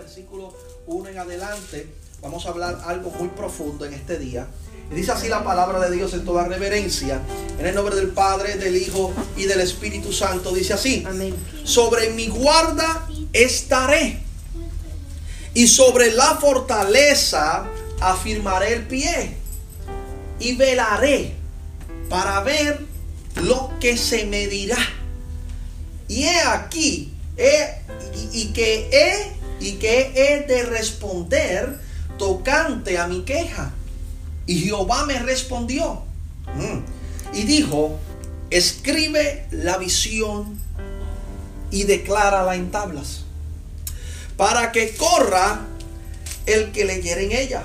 versículo 1 en adelante, vamos a hablar algo muy profundo en este día. Y dice así la palabra de Dios en toda reverencia. En el nombre del Padre, del Hijo y del Espíritu Santo. Dice así. Amén. Sobre mi guarda estaré. Y sobre la fortaleza afirmaré el pie. Y velaré para ver lo que se me dirá. Y he aquí, he, y, y que he y que he de responder tocante a mi queja. Y Jehová me respondió mm, y dijo, escribe la visión y declárala en tablas, para que corra el que leyere en ella.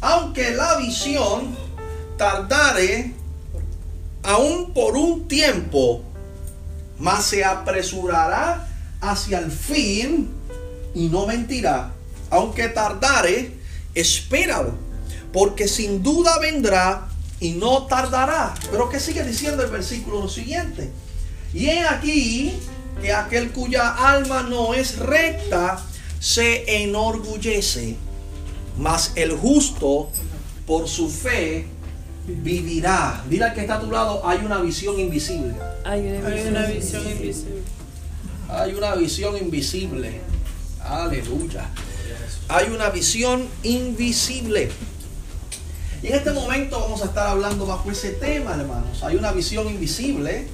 Aunque la visión tardare aún por un tiempo, mas se apresurará hacia el fin y no mentirá. Aunque tardare, espéralo, porque sin duda vendrá y no tardará. Pero que sigue diciendo el versículo siguiente. Y he aquí que aquel cuya alma no es recta se enorgullece, mas el justo por su fe vivirá. Dile al que está a tu lado, hay una visión invisible. Hay una Hay visión, una visión invisible. Hay una visión invisible. Aleluya. Hay una visión invisible. Y en este momento vamos a estar hablando bajo ese tema, hermanos. Hay una visión invisible,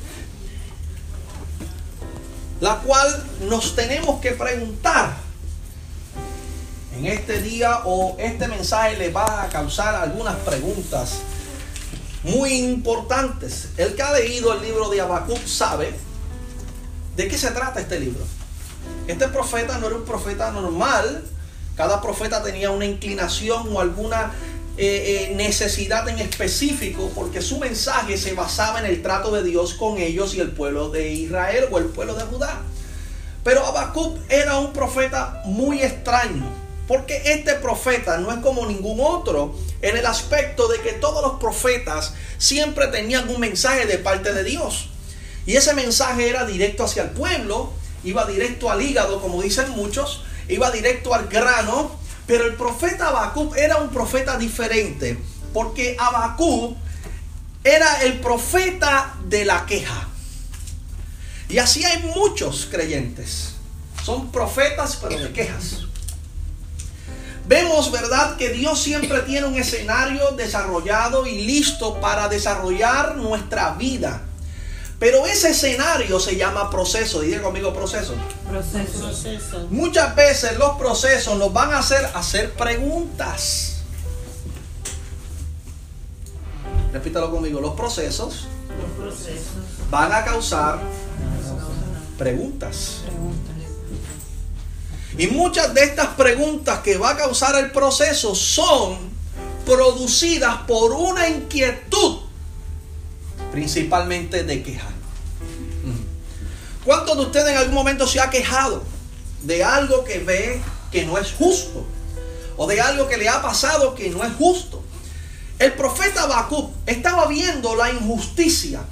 la cual nos tenemos que preguntar. En este día o este mensaje le va a causar algunas preguntas muy importantes. El que ha leído el libro de Habacuc sabe de qué se trata este libro. Este profeta no era un profeta normal. Cada profeta tenía una inclinación o alguna eh, eh, necesidad en específico porque su mensaje se basaba en el trato de Dios con ellos y el pueblo de Israel o el pueblo de Judá. Pero Habacuc era un profeta muy extraño. Porque este profeta no es como ningún otro en el aspecto de que todos los profetas siempre tenían un mensaje de parte de Dios. Y ese mensaje era directo hacia el pueblo, iba directo al hígado, como dicen muchos, iba directo al grano. Pero el profeta Habacuc era un profeta diferente, porque Habacuc era el profeta de la queja. Y así hay muchos creyentes. Son profetas, pero de quejas. Vemos, ¿verdad?, que Dios siempre tiene un escenario desarrollado y listo para desarrollar nuestra vida. Pero ese escenario se llama proceso. Diga conmigo proceso. proceso. Proceso. Muchas veces los procesos nos van a hacer hacer preguntas. Repítalo conmigo. Los procesos Los procesos. van a causar preguntas. Preguntas. Y muchas de estas preguntas que va a causar el proceso son producidas por una inquietud, principalmente de queja. ¿Cuántos de ustedes en algún momento se ha quejado de algo que ve que no es justo? O de algo que le ha pasado que no es justo. El profeta Habacuc estaba viendo la injusticia,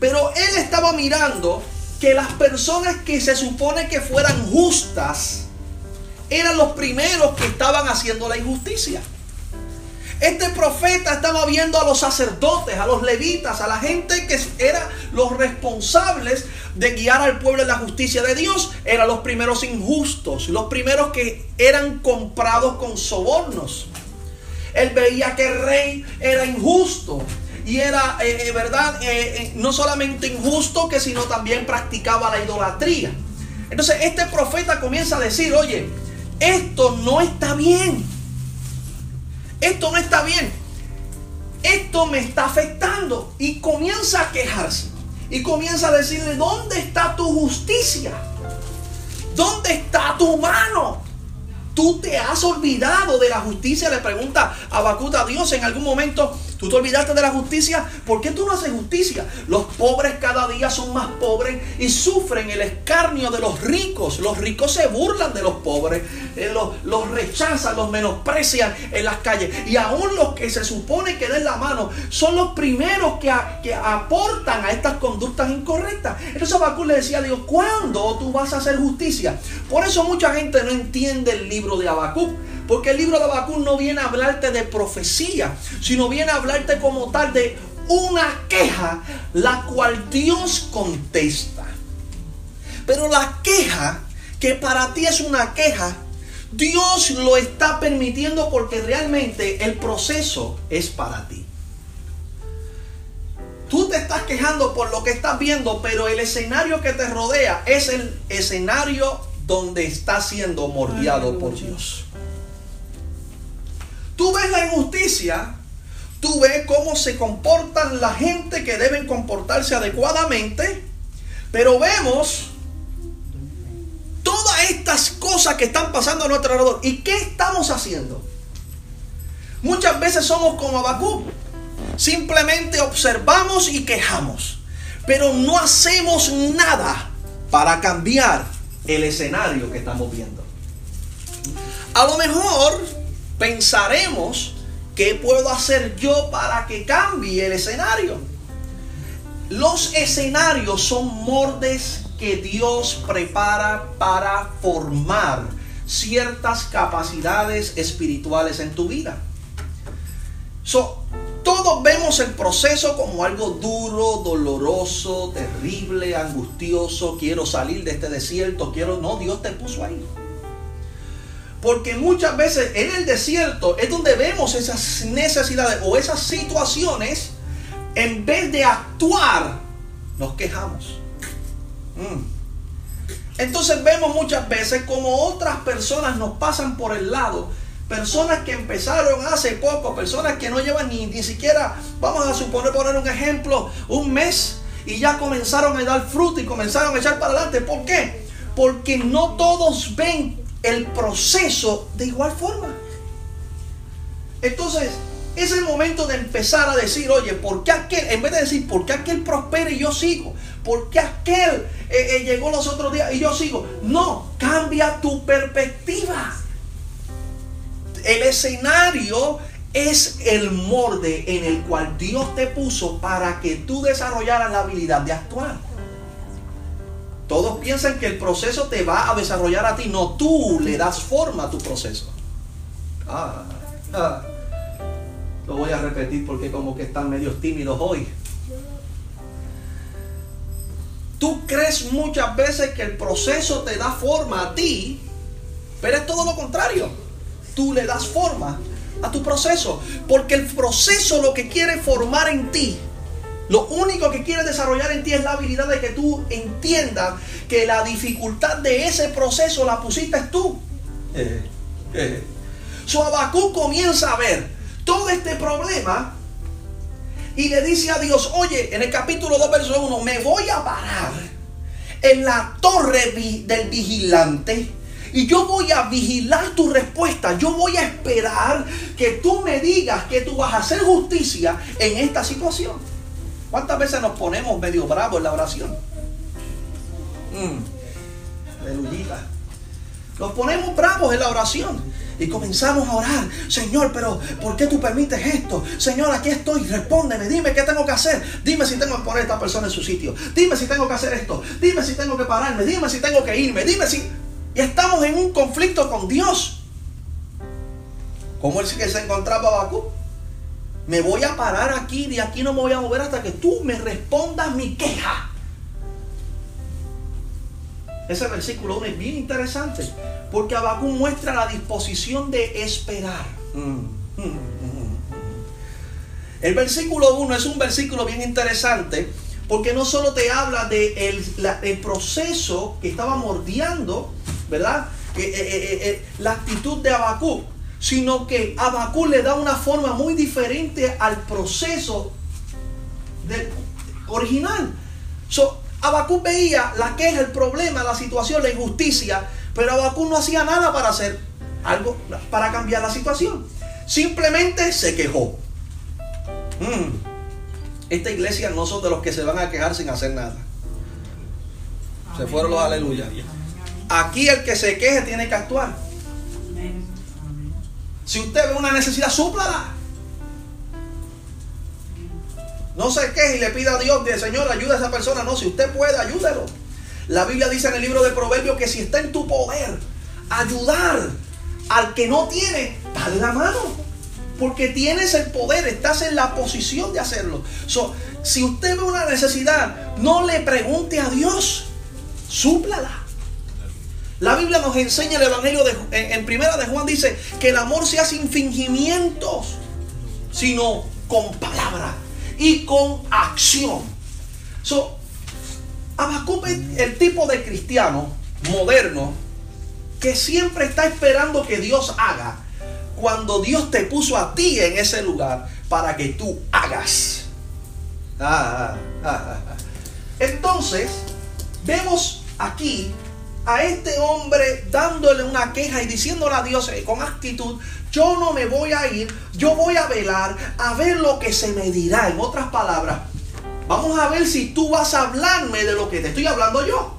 pero él estaba mirando que las personas que se supone que fueran justas eran los primeros que estaban haciendo la injusticia. Este profeta estaba viendo a los sacerdotes, a los levitas, a la gente que eran los responsables de guiar al pueblo en la justicia de Dios. Eran los primeros injustos, los primeros que eran comprados con sobornos. Él veía que el rey era injusto y era, eh, eh, ¿verdad? Eh, no solamente injusto, que sino también practicaba la idolatría. Entonces este profeta comienza a decir, oye, esto no está bien. Esto no está bien. Esto me está afectando. Y comienza a quejarse. Y comienza a decirle, ¿dónde está tu justicia? ¿Dónde está tu mano? Tú te has olvidado de la justicia, le pregunta a a Dios. En algún momento ¿Tú te olvidaste de la justicia? ¿Por qué tú no haces justicia? Los pobres cada día son más pobres y sufren el escarnio de los ricos. Los ricos se burlan de los pobres, eh, los, rechazan, los menosprecian en las calles. Y aún los que se supone que den la mano son los primeros que, que aportan a estas conductas incorrectas. Entonces Abacú le decía a Dios, ¿cuándo tú vas a hacer justicia? Por eso mucha gente no entiende el libro de Abacú. Porque el libro de Habacuc no viene a hablarte de profecía, sino viene a hablarte como tal de una queja, la cual Dios contesta. Pero la queja, que para ti es una queja, Dios lo está permitiendo porque realmente el proceso es para ti. Tú te estás quejando por lo que estás viendo, pero el escenario que te rodea es el escenario donde estás siendo mordiado por Dios. Tú ves la injusticia, tú ves cómo se comportan la gente que deben comportarse adecuadamente, pero vemos todas estas cosas que están pasando a nuestro alrededor. ¿Y qué estamos haciendo? Muchas veces somos como Abacú. Simplemente observamos y quejamos, pero no hacemos nada para cambiar el escenario que estamos viendo. A lo mejor pensaremos qué puedo hacer yo para que cambie el escenario. Los escenarios son mordes que Dios prepara para formar ciertas capacidades espirituales en tu vida. So, todos vemos el proceso como algo duro, doloroso, terrible, angustioso. Quiero salir de este desierto, quiero. No, Dios te puso ahí. Porque muchas veces en el desierto es donde vemos esas necesidades o esas situaciones. En vez de actuar, nos quejamos. Mm. Entonces vemos muchas veces como otras personas nos pasan por el lado. Personas que empezaron hace poco, personas que no llevan ni, ni siquiera, vamos a suponer, poner un ejemplo, un mes y ya comenzaron a dar fruto y comenzaron a echar para adelante. ¿Por qué? Porque no todos ven el proceso de igual forma. Entonces, es el momento de empezar a decir, oye, ¿por qué aquel, en vez de decir, ¿por qué aquel prospera y yo sigo? ¿Por qué aquel eh, eh, llegó los otros días y yo sigo? No, cambia tu perspectiva. El escenario es el molde en el cual Dios te puso para que tú desarrollaras la habilidad de actuar. Todos piensan que el proceso te va a desarrollar a ti. No, tú le das forma a tu proceso. Ah, ah. Lo voy a repetir porque como que están medio tímidos hoy. Tú crees muchas veces que el proceso te da forma a ti, pero es todo lo contrario. Tú le das forma a tu proceso, porque el proceso lo que quiere formar en ti lo único que quiere desarrollar en ti es la habilidad de que tú entiendas que la dificultad de ese proceso la pusiste tú. Eh, eh. Su Abacú comienza a ver todo este problema y le dice a Dios, oye, en el capítulo 2, verso 1, me voy a parar en la torre del vigilante y yo voy a vigilar tu respuesta. Yo voy a esperar que tú me digas que tú vas a hacer justicia en esta situación. ¿Cuántas veces nos ponemos medio bravos en la oración? Mm. Aleluyita. Nos ponemos bravos en la oración y comenzamos a orar. Señor, pero ¿por qué tú permites esto? Señor, aquí estoy. Respóndeme. Dime qué tengo que hacer. Dime si tengo que poner a esta persona en su sitio. Dime si tengo que hacer esto. Dime si tengo que pararme. Dime si tengo que irme. Dime si. Y estamos en un conflicto con Dios. Como el que se encontraba Bakú. Me voy a parar aquí, de aquí no me voy a mover hasta que tú me respondas mi queja. Ese versículo 1 es bien interesante porque Abacú muestra la disposición de esperar. El versículo 1 es un versículo bien interesante porque no solo te habla de el, proceso que estaba mordiendo, ¿verdad? Eh, eh, eh, la actitud de Abacú, sino que Abacú le da una forma muy diferente al proceso original. So, Abacú veía la queja, el problema, la situación, la injusticia, pero Abacú no hacía nada para hacer algo, para cambiar la situación. Simplemente se quejó. Mm. Esta iglesia no son de los que se van a quejar sin hacer nada. Se fueron los aleluya. Aquí el que se queje tiene que actuar. Si usted ve una necesidad, súplala. No se queje y le pida a Dios de Señor, ayuda a esa persona. No, si usted puede, ayúdelo. La Biblia dice en el libro de Proverbios que si está en tu poder ayudar al que no tiene, dale la mano. Porque tienes el poder, estás en la posición de hacerlo. si usted ve una necesidad, no le pregunte a Dios, súplala. La Biblia nos enseña el Evangelio de, en, Primera de Juan dice que el amor sea sin fingimientos, sino con palabra y con acción. So, el tipo de cristiano moderno que siempre está esperando que Dios haga cuando Dios te puso a ti en ese lugar para que tú hagas. Ah, ah, ah, Entonces, vemos aquí a este hombre dándole una queja y diciéndole a Dios eh, con actitud, yo no me voy a ir, yo voy a velar a ver lo que se me dirá. En otras palabras, vamos a ver si tú vas a hablarme de lo que te estoy hablando yo.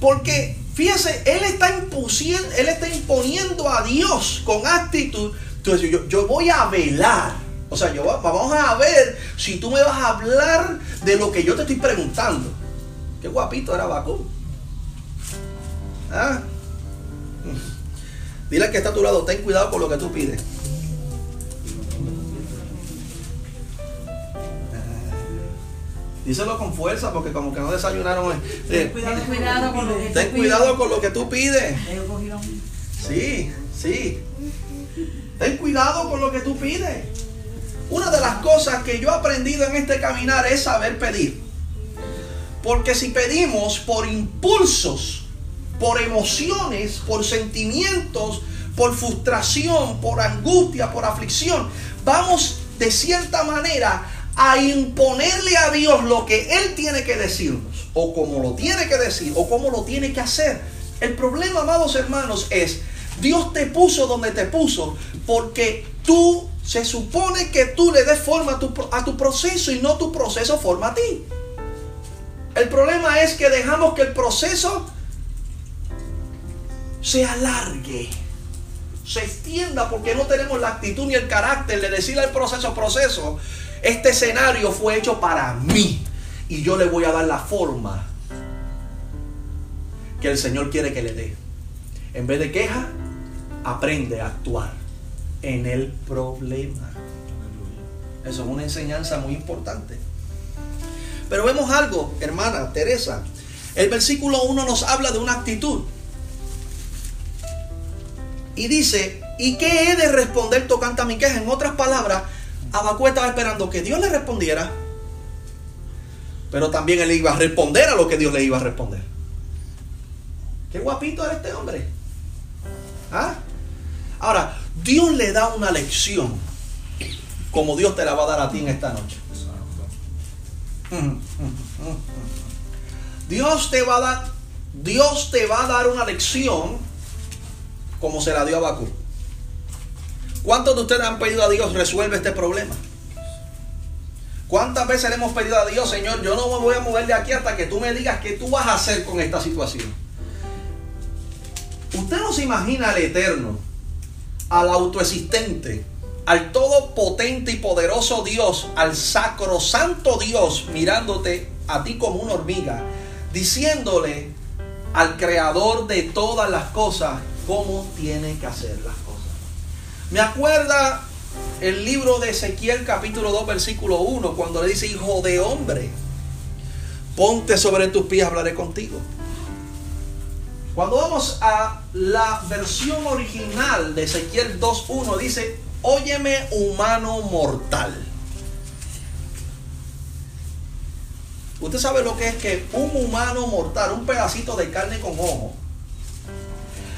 Porque Fíjese, él está, él está imponiendo a Dios con actitud. Entonces, yo, yo voy a velar. O sea, yo, vamos a ver si tú me vas a hablar de lo que yo te estoy preguntando. Qué guapito era Bakú. ¿Ah? Dile que está a tu lado, ten cuidado con lo que tú pides. Díselo con fuerza porque como que no desayunaron. Eh, ten cuidado, con lo que ten cuidado con lo que tú pides. Sí, sí. Ten cuidado con lo que tú pides. Una de las cosas que yo he aprendido en este caminar es saber pedir. Porque si pedimos por impulsos, por emociones, por sentimientos, por frustración, por angustia, por aflicción, vamos de cierta manera a imponerle a Dios lo que Él tiene que decirnos, o como lo tiene que decir, o cómo lo tiene que hacer. El problema, amados hermanos, es Dios te puso donde te puso porque tú se supone que tú le des forma a tu, a tu proceso y no tu proceso forma a ti. El problema es que dejamos que el proceso se alargue, se extienda porque no tenemos la actitud ni el carácter de decirle al proceso, proceso, este escenario fue hecho para mí y yo le voy a dar la forma que el Señor quiere que le dé. En vez de queja, aprende a actuar en el problema. Eso es una enseñanza muy importante. Pero vemos algo, hermana Teresa. El versículo 1 nos habla de una actitud. Y dice, ¿y qué he de responder tocante a mi queja? En otras palabras, Abacú estaba esperando que Dios le respondiera, pero también él iba a responder a lo que Dios le iba a responder. Qué guapito era este hombre. ¿Ah? Ahora, Dios le da una lección como Dios te la va a dar a ti en esta noche. Dios te va a dar, Dios te va a dar una lección como se la dio a Bakú. ¿Cuántos de ustedes han pedido a Dios resuelve este problema? ¿Cuántas veces le hemos pedido a Dios, Señor, yo no me voy a mover de aquí hasta que tú me digas qué tú vas a hacer con esta situación? Usted no se imagina al eterno, al autoexistente, al todopotente y poderoso Dios, al sacrosanto Dios mirándote a ti como una hormiga, diciéndole al creador de todas las cosas cómo tiene que hacerlas. Me acuerda el libro de Ezequiel capítulo 2 versículo 1 cuando le dice, hijo de hombre, ponte sobre tus pies, hablaré contigo. Cuando vamos a la versión original de Ezequiel 2.1 dice, óyeme humano mortal. Usted sabe lo que es que un humano mortal, un pedacito de carne con ojo,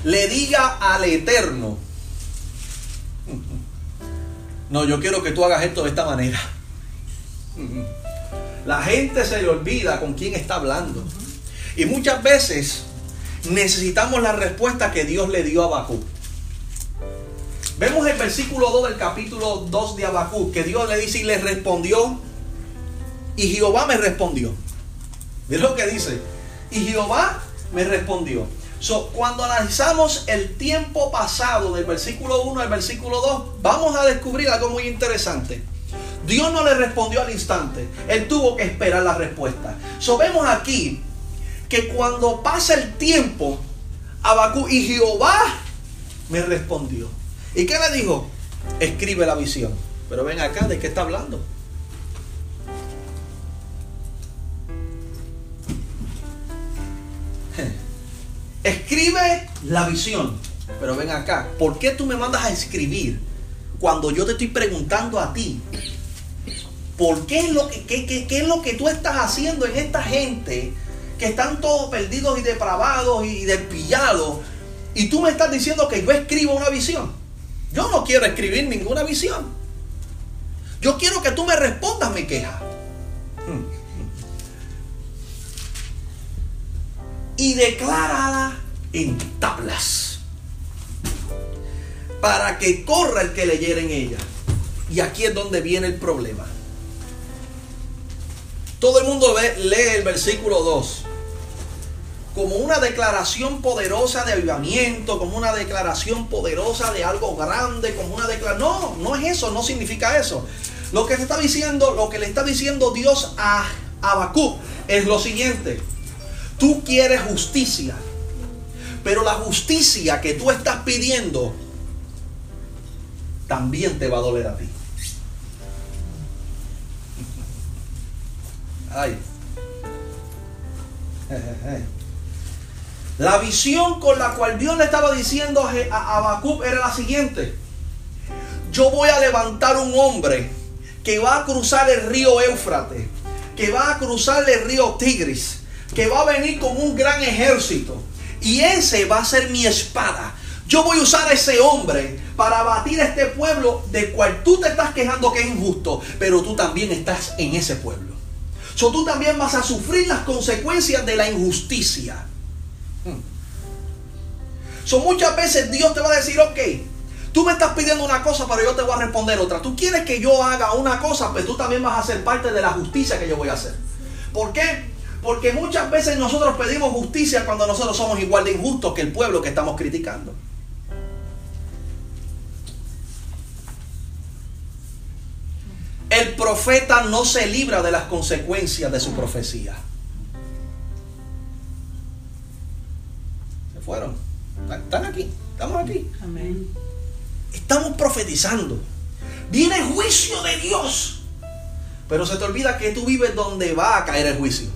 le diga al eterno, no, yo quiero que tú hagas esto de esta manera. La gente se le olvida con quién está hablando. Y muchas veces necesitamos la respuesta que Dios le dio a Bakú. Vemos el versículo 2 del capítulo 2 de Habacuc, que Dios le dice y le respondió, y Jehová me respondió. Mira lo que dice, y Jehová me respondió. So, cuando analizamos el tiempo pasado del versículo 1 al versículo 2, vamos a descubrir algo muy interesante. Dios no le respondió al instante, él tuvo que esperar la respuesta. So, vemos aquí que cuando pasa el tiempo, Abacú y Jehová me respondió. ¿Y qué le dijo? Escribe la visión. Pero ven acá, ¿de qué está hablando? Escribe la visión. Pero ven acá, ¿por qué tú me mandas a escribir cuando yo te estoy preguntando a ti? ¿Por qué es lo que, qué, qué es lo que tú estás haciendo en esta gente que están todos perdidos y depravados y despillados? Y tú me estás diciendo que yo escribo una visión. Yo no quiero escribir ninguna visión. Yo quiero que tú me respondas mi queja. Y declárala en tablas. Para que corra el que leyera en ella. Y aquí es donde viene el problema. Todo el mundo lee el versículo 2 como una declaración poderosa de avivamiento, como una declaración poderosa de algo grande, como una declaración... No, no es eso, no significa eso. Lo que se está diciendo, lo que le está diciendo Dios a Habacuc es lo siguiente. Tú quieres justicia, pero la justicia que tú estás pidiendo también te va a doler a ti. Ay. La visión con la cual Dios le estaba diciendo a Habacuc era la siguiente. Yo voy a levantar un hombre que va a cruzar el río Éufrates, que va a cruzar el río Tigris, que va a venir con un gran ejército. Y ese va a ser mi espada. Yo voy a usar a ese hombre para batir a este pueblo de cual tú te estás quejando que es injusto, pero tú también estás en ese pueblo. So, tú también vas a sufrir las consecuencias de la injusticia. Son muchas veces Dios te va a decir, ok, tú me estás pidiendo una cosa, pero yo te voy a responder otra. Tú quieres que yo haga una cosa, pero tú también vas a ser parte de la justicia que yo voy a hacer. ¿Por qué? Porque muchas veces nosotros pedimos justicia cuando nosotros somos igual de injustos que el pueblo que estamos criticando. El profeta no se libra de las consecuencias de su profecía. fueron. Están aquí, estamos aquí. Amén. Estamos profetizando. Viene juicio de Dios. Pero se te olvida que tú vives donde va a caer el juicio.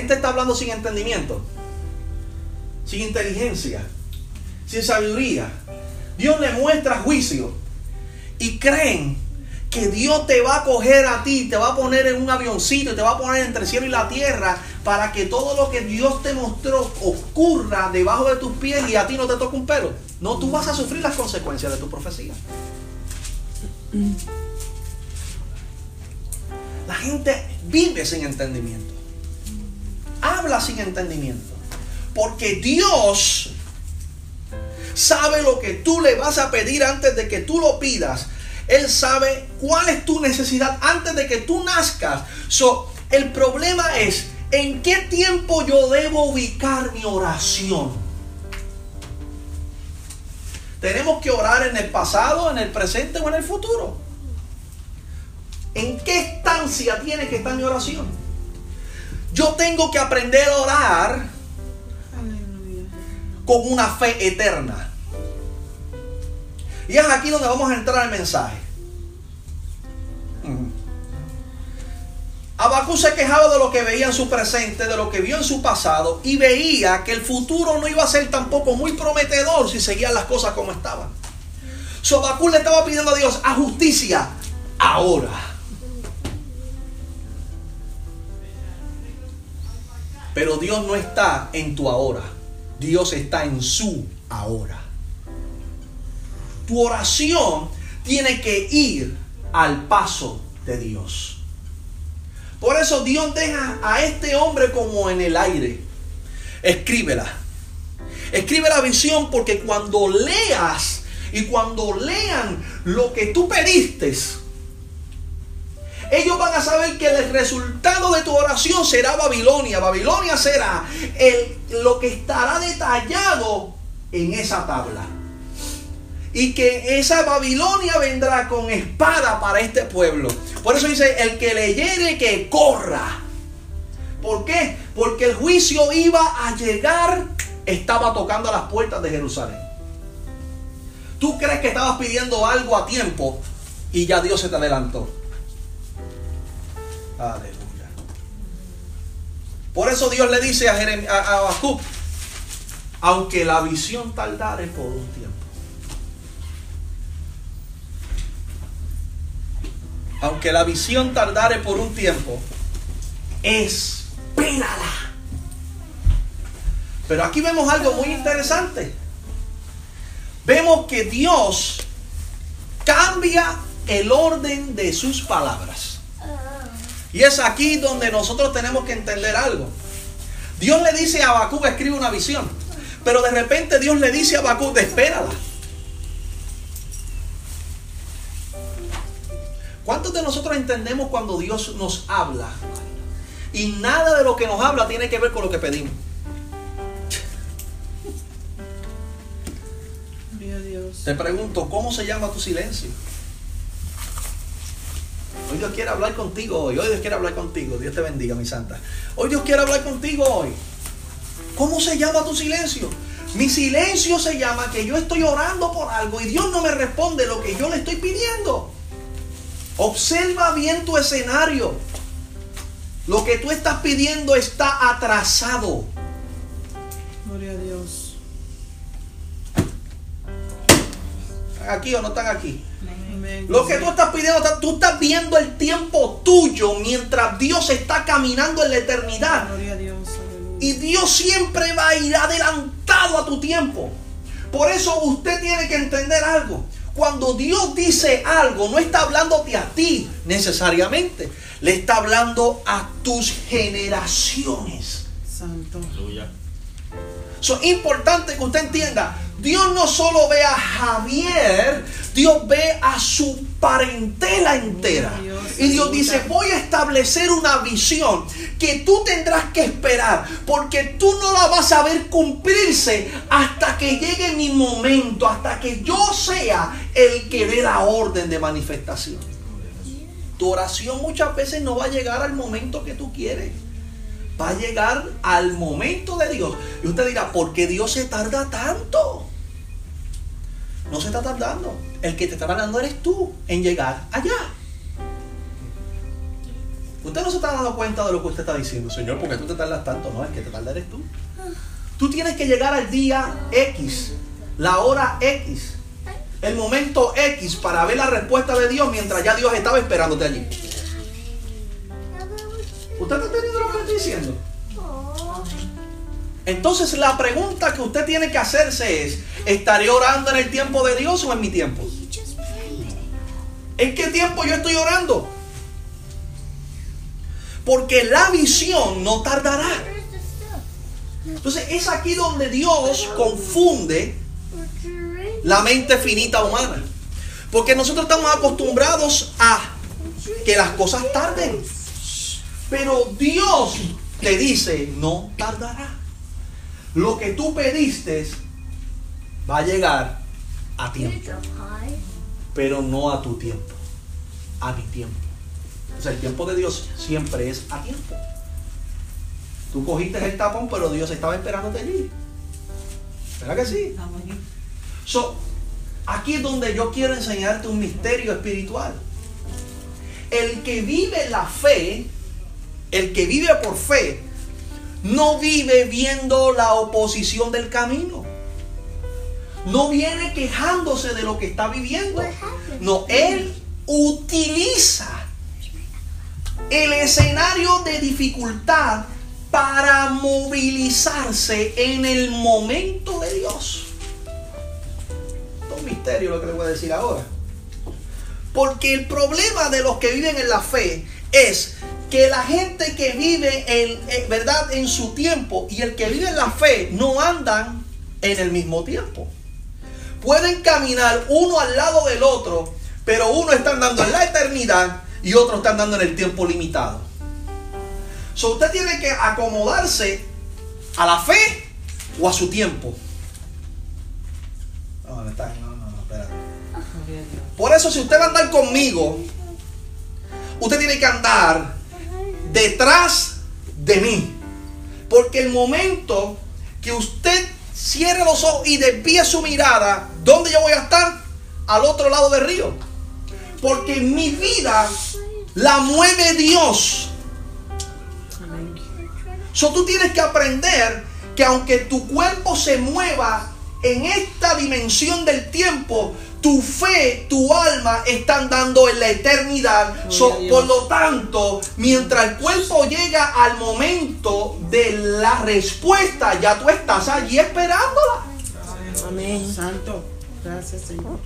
Gente está hablando sin entendimiento, sin inteligencia, sin sabiduría. Dios le muestra juicio y creen que Dios te va a coger a ti, te va a poner en un avioncito, te va a poner entre el cielo y la tierra para que todo lo que Dios te mostró ocurra debajo de tus pies y a ti no te toque un pelo. No, tú vas a sufrir las consecuencias de tu profecía. La gente vive sin entendimiento. Habla sin entendimiento. Porque Dios sabe lo que tú le vas a pedir antes de que tú lo pidas él sabe cuál es tu necesidad antes de que tú nazcas. So, el problema es en qué tiempo yo debo ubicar mi oración. Tenemos que orar en el pasado, en el presente o en el futuro. ¿En qué estancia tiene que estar mi oración? Yo tengo que aprender a orar con una fe eterna. Y es aquí donde vamos a entrar al mensaje. Abacú se quejaba de lo que veía en su presente, de lo que vio en su pasado y veía que el futuro no iba a ser tampoco muy prometedor si seguían las cosas como estaban. So Abacú le estaba pidiendo a Dios a justicia ahora. Pero Dios no está en tu ahora. Dios está en su ahora tu oración tiene que ir al paso de Dios. Por eso Dios deja a este hombre como en el aire. Escríbela. Escribe la visión porque cuando leas y cuando lean lo que tú pediste, ellos van a saber que el resultado de tu oración será Babilonia. Babilonia será el, lo que estará detallado en esa tabla. Y que esa Babilonia vendrá con espada para este pueblo. Por eso dice, el que leyere que corra. ¿Por qué? Porque el juicio iba a llegar, estaba tocando a las puertas de Jerusalén. Tú crees que estabas pidiendo algo a tiempo y ya Dios se te adelantó. Aleluya. Por eso Dios le dice a, Jerem a, aunque la visión tardare por un tiempo. Aunque la visión tardare por un tiempo, espérala. Pero aquí vemos algo muy interesante. Vemos que Dios cambia el orden de sus palabras. Y es aquí donde nosotros tenemos que entender algo. Dios le dice a Habacuc, escribe una visión. Pero de repente Dios le dice a Habacuc, espérala. ¿Cuántos de nosotros entendemos cuando Dios nos habla? Y nada de lo que nos habla tiene que ver con lo que pedimos. Te pregunto, ¿cómo se llama tu silencio? Hoy Dios quiere hablar contigo hoy. Hoy Dios quiere hablar contigo. Dios te bendiga, mi santa. Hoy Dios quiere hablar contigo hoy. ¿Cómo se llama tu silencio? Mi silencio se llama que yo estoy orando por algo y Dios no me responde lo que yo le estoy pidiendo. Observa bien tu escenario. Lo que tú estás pidiendo está atrasado. Gloria a Dios. ¿Están aquí o no están aquí? Lo que tú estás pidiendo, tú estás viendo el tiempo tuyo mientras Dios está caminando en la eternidad. Y Dios siempre va a ir adelantado a tu tiempo. Por eso usted tiene que entender algo. Cuando Dios dice algo, no está hablándote a ti necesariamente. Le está hablando a tus generaciones. Santo. Es importante que usted entienda. Dios no solo ve a Javier, Dios ve a su parentela entera. Y Dios dice, voy a establecer una visión que tú tendrás que esperar, porque tú no la vas a ver cumplirse hasta que llegue mi momento, hasta que yo sea el que dé la orden de manifestación. Tu oración muchas veces no va a llegar al momento que tú quieres va a llegar al momento de Dios. Y usted dirá, ¿por qué Dios se tarda tanto? No se está tardando. El que te está tardando eres tú en llegar allá. Usted no se está dando cuenta de lo que usted está diciendo, Señor, porque tú te tardas tanto. No, el que te tarda eres tú. Tú tienes que llegar al día X, la hora X, el momento X para ver la respuesta de Dios mientras ya Dios estaba esperándote allí. ¿Usted está entendiendo lo que le estoy diciendo? Entonces la pregunta que usted tiene que hacerse es, ¿estaré orando en el tiempo de Dios o en mi tiempo? ¿En qué tiempo yo estoy orando? Porque la visión no tardará. Entonces es aquí donde Dios confunde la mente finita humana. Porque nosotros estamos acostumbrados a que las cosas tarden. Pero Dios te dice, no tardará. Lo que tú pediste va a llegar a tiempo. Pero no a tu tiempo, a mi tiempo. O sea, el tiempo de Dios siempre es a tiempo. Tú cogiste el tapón, pero Dios estaba esperándote allí. ¿Verdad que sí? So, aquí es donde yo quiero enseñarte un misterio espiritual. El que vive la fe el que vive por fe no vive viendo la oposición del camino. No viene quejándose de lo que está viviendo. No, él utiliza el escenario de dificultad para movilizarse en el momento de Dios. Un misterio lo que le voy a decir ahora. Porque el problema de los que viven en la fe es que la gente que vive en, en- verdad en su tiempo y el que vive en la fe no andan en el mismo tiempo. Pueden caminar uno al lado del otro, pero uno está andando en la eternidad y otro está andando en el tiempo limitado. So usted tiene que acomodarse a la fe o a su tiempo. No, no, no. Por eso, si usted va a andar conmigo, usted tiene que andar detrás de mí. Porque el momento que usted cierre los ojos y desvíe su mirada, ¿dónde yo voy a estar? Al otro lado del río. Porque mi vida la mueve Dios. So, tú tienes que aprender que aunque tu cuerpo se mueva en esta dimensión del tiempo, tu fe, tu alma están dando en la eternidad. So, por lo tanto, mientras el cuerpo llega al momento de la respuesta, ya tú estás allí esperándola. Amén. Santo. Gracias, Señor.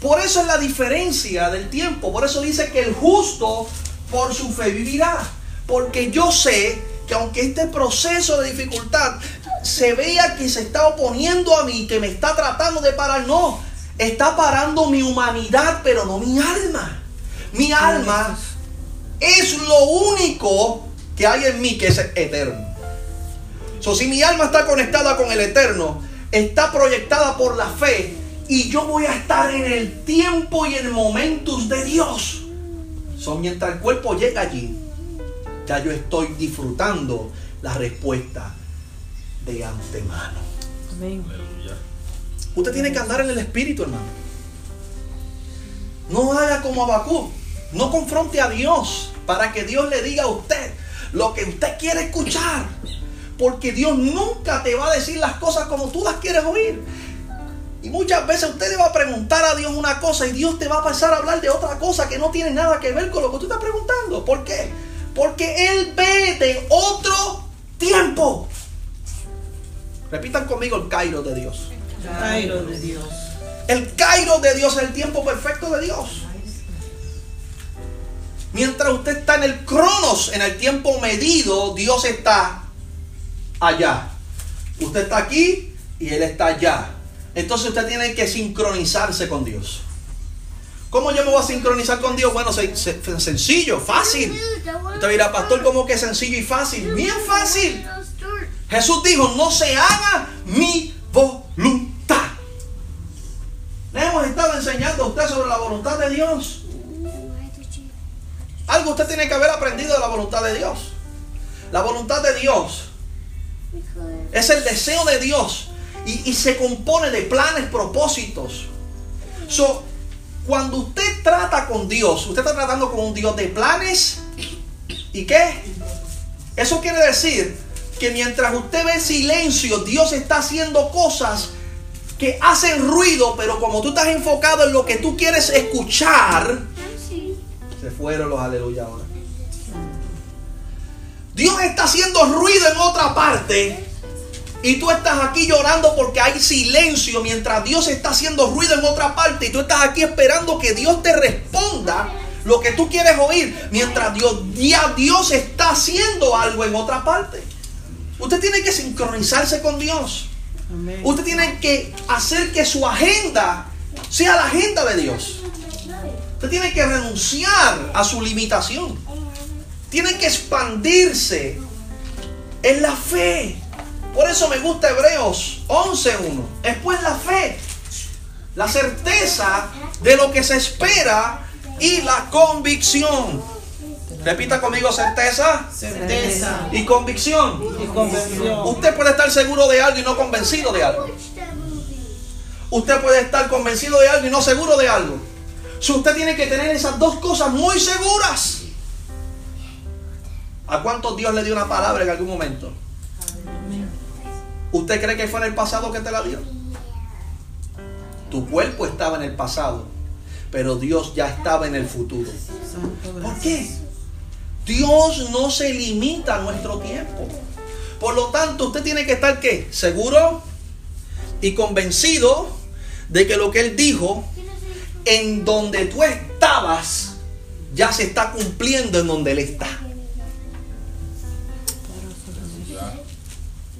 Por eso es la diferencia del tiempo. Por eso dice que el justo por su fe vivirá. Porque yo sé que aunque este proceso de dificultad se vea que se está oponiendo a mí, que me está tratando de parar, no. Está parando mi humanidad, pero no mi alma. Mi alma es lo único que hay en mí que es eterno. So, si mi alma está conectada con el eterno, está proyectada por la fe y yo voy a estar en el tiempo y el momentos de Dios. So, mientras el cuerpo llega allí, ya yo estoy disfrutando la respuesta de antemano. Amén. Usted tiene que andar en el espíritu, hermano. No haga como Abacú. No confronte a Dios para que Dios le diga a usted lo que usted quiere escuchar. Porque Dios nunca te va a decir las cosas como tú las quieres oír. Y muchas veces usted le va a preguntar a Dios una cosa y Dios te va a pasar a hablar de otra cosa que no tiene nada que ver con lo que tú estás preguntando. ¿Por qué? Porque Él ve de otro tiempo. Repitan conmigo el Cairo de Dios. El Cairo de Dios es el tiempo perfecto de Dios. Mientras usted está en el cronos, en el tiempo medido, Dios está allá. Usted está aquí y Él está allá. Entonces usted tiene que sincronizarse con Dios. ¿Cómo yo me voy a sincronizar con Dios? Bueno, se- se- sencillo, fácil. Usted dirá, pastor, ¿cómo que sencillo y fácil? Bien fácil. Jesús dijo, no se haga mi voluntad. Voluntad de Dios. Algo usted tiene que haber aprendido de la voluntad de Dios. La voluntad de Dios es el deseo de Dios y, y se compone de planes, propósitos. So, cuando usted trata con Dios, usted está tratando con un Dios de planes y qué? Eso quiere decir que mientras usted ve silencio, Dios está haciendo cosas que hacen ruido, pero como tú estás enfocado en lo que tú quieres escuchar, se fueron los aleluya ahora. Dios está haciendo ruido en otra parte y tú estás aquí llorando porque hay silencio mientras Dios está haciendo ruido en otra parte y tú estás aquí esperando que Dios te responda lo que tú quieres oír mientras Dios, Dios está haciendo algo en otra parte. Usted tiene que sincronizarse con Dios. Usted tiene que hacer que su agenda sea la agenda de Dios. Usted tiene que renunciar a su limitación. Tiene que expandirse en la fe. Por eso me gusta Hebreos 11.1. Después la fe. La certeza de lo que se espera y la convicción. Repita conmigo certeza Certeza y convicción. y convención. Usted puede estar seguro de algo y no convencido de algo. Usted puede estar convencido de algo y no seguro de algo. Si usted tiene que tener esas dos cosas muy seguras. ¿A cuántos Dios le dio una palabra en algún momento? ¿Usted cree que fue en el pasado que te la dio? Tu cuerpo estaba en el pasado, pero Dios ya estaba en el futuro. ¿Por qué? Dios no se limita a nuestro tiempo. Por lo tanto, usted tiene que estar ¿qué? seguro y convencido de que lo que él dijo, en donde tú estabas, ya se está cumpliendo en donde él está.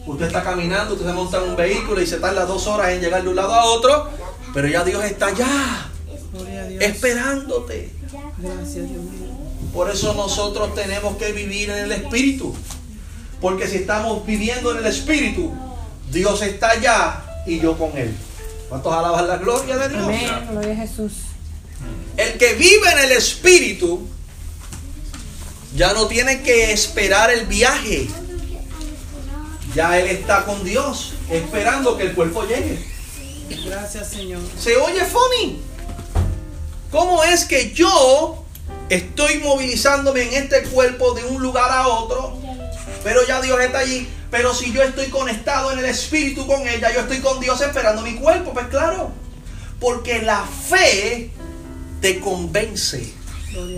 Usted está caminando, usted se monta en un vehículo y se tarda dos horas en llegar de un lado a otro, pero ya Dios está allá, esperándote. Gracias, Dios mío. Por eso nosotros tenemos que vivir en el Espíritu. Porque si estamos viviendo en el Espíritu, Dios está allá y yo con Él. ¿Cuántos alaban la gloria de Dios? Amén. Gloria a Jesús. El que vive en el Espíritu ya no tiene que esperar el viaje. Ya Él está con Dios, esperando que el cuerpo llegue. Gracias, Señor. ¿Se oye funny? ¿Cómo es que yo estoy movilizándome en este cuerpo de un lugar a otro? Pero ya Dios está allí. Pero si yo estoy conectado en el espíritu con ella, yo estoy con Dios esperando mi cuerpo. Pues claro. Porque la fe te convence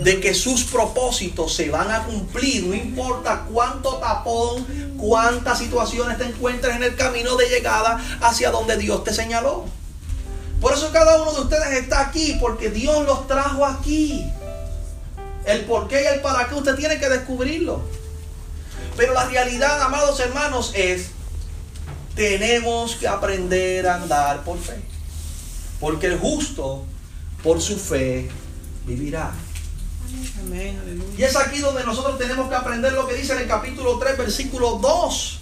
de que sus propósitos se van a cumplir, no importa cuánto tapón, cuántas situaciones te encuentres en el camino de llegada hacia donde Dios te señaló. Por eso cada uno de ustedes está aquí, porque Dios los trajo aquí. El por qué y el para qué usted tiene que descubrirlo. Pero la realidad, amados hermanos, es, tenemos que aprender a andar por fe. Porque el justo, por su fe, vivirá. Amén. Y es aquí donde nosotros tenemos que aprender lo que dice en el capítulo 3, versículo 2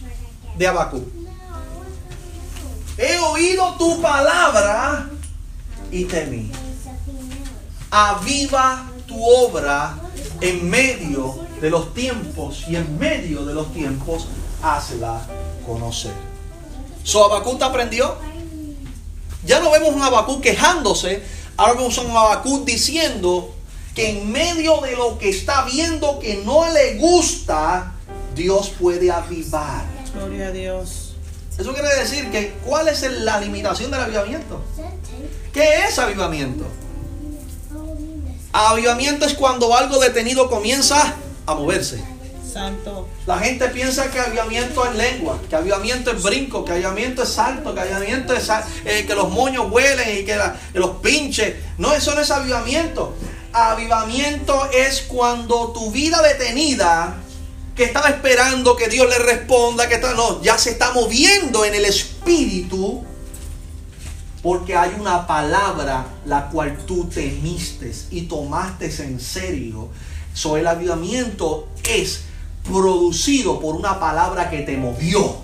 de Habacuc. He oído tu palabra y temí. Aviva tu obra en medio de los tiempos y en medio de los tiempos hazla conocer. So Habacuc aprendió. Ya no vemos un Habacuc quejándose, ahora vemos un Habacuc diciendo que en medio de lo que está viendo que no le gusta, Dios puede avivar. Gloria a Dios. Eso quiere decir que ¿cuál es la limitación del avivamiento? ¿Qué es avivamiento? Avivamiento es cuando algo detenido comienza a moverse. Santo. La gente piensa que avivamiento es lengua, que avivamiento es brinco, que avivamiento es salto, que avivamiento es eh, que los moños huelen y que, la- que los pinches. No, eso no es avivamiento. Avivamiento es cuando tu vida detenida, que estaba esperando que Dios le responda, que está, no, ya se está moviendo en el espíritu, porque hay una palabra la cual tú temiste y tomaste en serio. So, el avivamiento es producido por una palabra que te movió.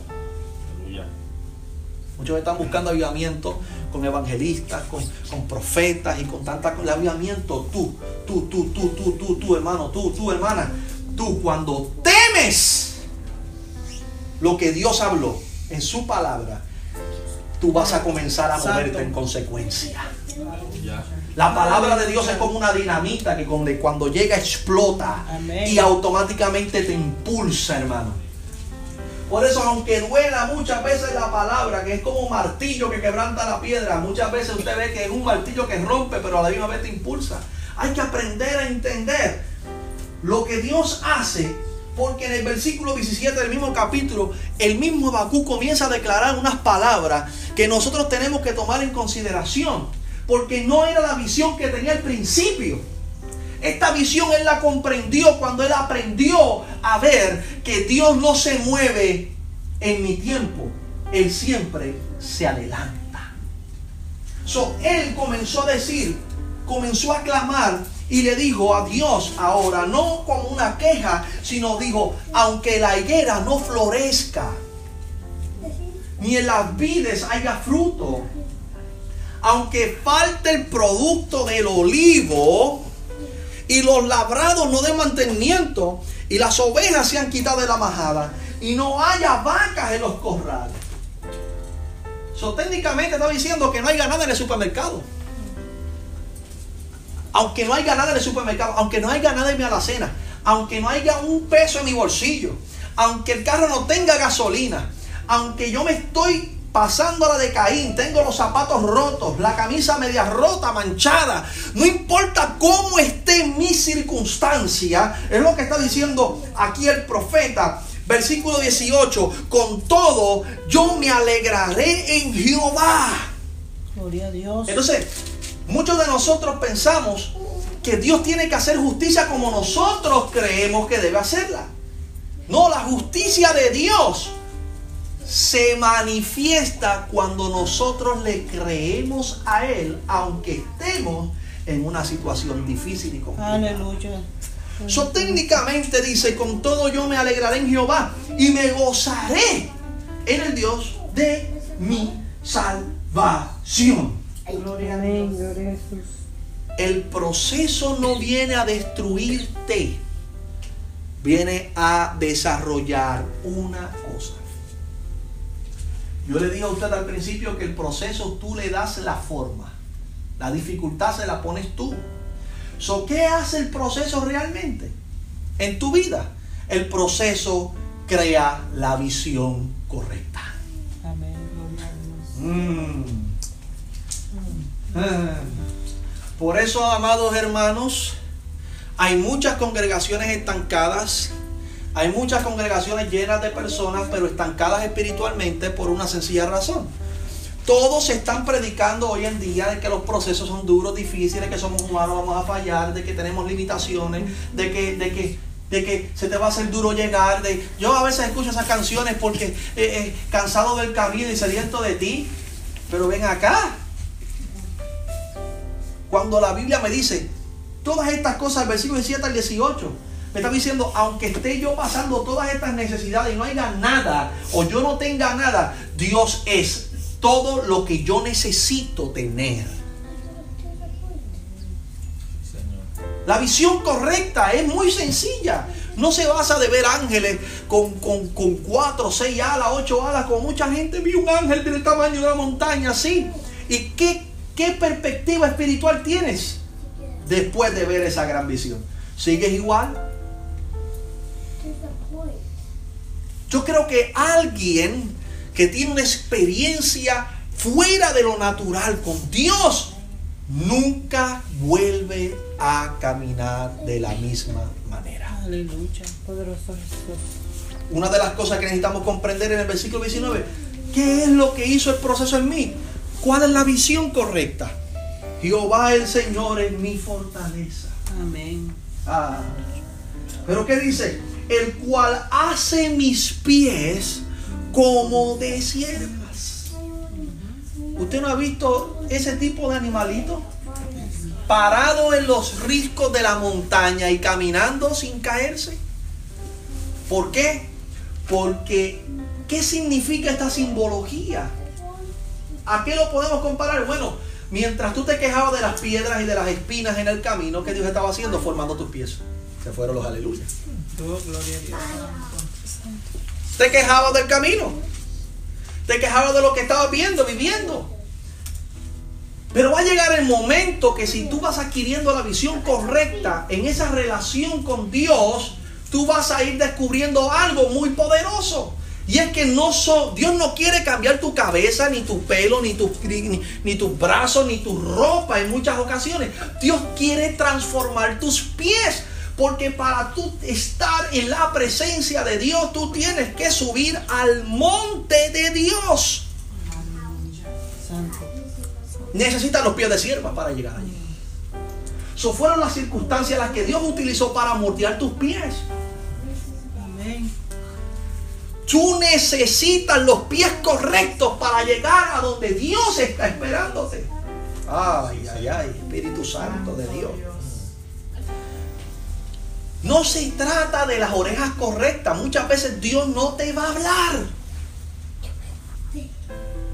Muchos están buscando avivamiento con evangelistas, con, con profetas y con tantas cosas. El avivamiento, tú, tú, tú, tú, tú, tú, tú, hermano, tú, tú, hermana. Tú, cuando temes lo que Dios habló en su palabra, tú vas a comenzar a moverte en consecuencia. La palabra de Dios es como una dinamita que cuando- cuando llega explota y automáticamente te impulsa, hermano. Por eso, aunque duela muchas veces la palabra, que es como un martillo que quebranta la piedra, muchas veces usted ve que es un martillo que rompe, pero a la misma vez te impulsa. Hay que aprender a entender lo que Dios hace, porque en el versículo 17 del mismo capítulo, el mismo Habacuc comienza a declarar unas palabras que nosotros tenemos que tomar en consideración, porque no era la visión que tenía al principio. Esta visión él la comprendió cuando él aprendió a ver que Dios no se mueve en mi tiempo, él siempre se adelanta. So, él comenzó a decir, comenzó a clamar y le dijo a Dios ahora, no como una queja, sino dijo, aunque la higuera no florezca, ni en las vides haya fruto, aunque falte el producto del olivo y los labrados no den mantenimiento y las ovejas se han quitado de la majada y no haya vacas en los corrales. So, técnicamente está diciendo que no hay ganada en el supermercado. Aunque no hay ganada en el supermercado, aunque no hay ganada en mi alacena, aunque no haya un peso en mi bolsillo, aunque el carro no tenga gasolina, aunque yo me estoy pasando a la de Caín, tengo los zapatos rotos, la camisa media rota, manchada, no importa cómo esté mi circunstancia, es lo que está diciendo aquí el profeta. Versículo 18, con todo yo me alegraré en Jehová. Gloria a Dios. Entonces, muchos de nosotros pensamos que Dios tiene que hacer justicia como nosotros creemos que debe hacerla. No, la justicia de Dios se manifiesta cuando nosotros le creemos a Él, aunque estemos en una situación difícil y complicada. Aleluya. So, técnicamente dice, con todo yo me alegraré en Jehová y me gozaré en el Dios de mi salvación. Gloria a Dios. Gloria a Jesús. El proceso no viene a destruirte, viene a desarrollar una cosa. Yo le dije a usted al principio que el proceso tú le das la forma, la dificultad se la pones tú. So, ¿Qué hace el proceso realmente en tu vida? El proceso crea la visión correcta. Amén. Mm. Ah. Por eso, amados hermanos, hay muchas congregaciones estancadas, hay muchas congregaciones llenas de personas, pero estancadas espiritualmente por una sencilla razón. Todos están predicando hoy en día de que los procesos son duros, difíciles, que somos humanos, vamos a fallar, de que tenemos limitaciones, de que, de que, de que se te va a hacer duro llegar. De... Yo a veces escucho esas canciones porque eh, eh, cansado del camino y sediento de ti, pero ven acá. Cuando la Biblia me dice todas estas cosas, el versículo 17 al 18, me está diciendo, aunque esté yo pasando todas estas necesidades y no haya nada, o yo no tenga nada, Dios es todo lo que yo necesito tener. La visión correcta es muy sencilla. No se basa de ver ángeles con, con, con cuatro, seis alas, ocho alas, como mucha gente vio un ángel del tamaño de la montaña, así. ¿Y qué, qué perspectiva espiritual tienes después de ver esa gran visión? ¿Sigues igual? Yo creo que alguien que tiene una experiencia fuera de lo natural con Dios nunca vuelve a caminar de la misma manera. Aleluya. Poderoso Jesús. Una de las cosas que necesitamos comprender en el versículo 19, ¿qué es lo que hizo el proceso en mí? ¿Cuál es la visión correcta? Jehová el Señor es mi fortaleza. Amén. Ah. Pero ¿qué dice? El cual hace mis pies como de siervas. ¿Usted no ha visto ese tipo de animalito? Parado en los riscos de la montaña y caminando sin caerse. ¿Por qué? Porque, ¿qué significa esta simbología? ¿A qué lo podemos comparar? Bueno, mientras tú te quejabas de las piedras y de las espinas en el camino, ¿qué Dios estaba haciendo? Formando tus pies. Se fueron los aleluyas. Oh, gloria a Dios. Te quejabas del camino. Te quejabas de lo que estabas viendo, viviendo. Pero va a llegar el momento que si tú vas adquiriendo la visión correcta en esa relación con Dios, tú vas a ir descubriendo algo muy poderoso. Y es que no son, Dios no quiere cambiar tu cabeza, ni tu pelo, ni, tu, ni, ni tus brazos, ni tu ropa en muchas ocasiones. Dios quiere transformar tus pies. Porque para tú estar en la presencia de Dios, tú tienes que subir al monte de Dios. Necesitas los pies de sierva para llegar allí. So fueron las circunstancias las que Dios utilizó para moldear tus pies. Amén. Tú necesitas los pies correctos para llegar a donde Dios está esperándote. Ay, ay, ay, Espíritu Santo de Dios. No se trata de las orejas correctas. Muchas veces Dios no te va a hablar.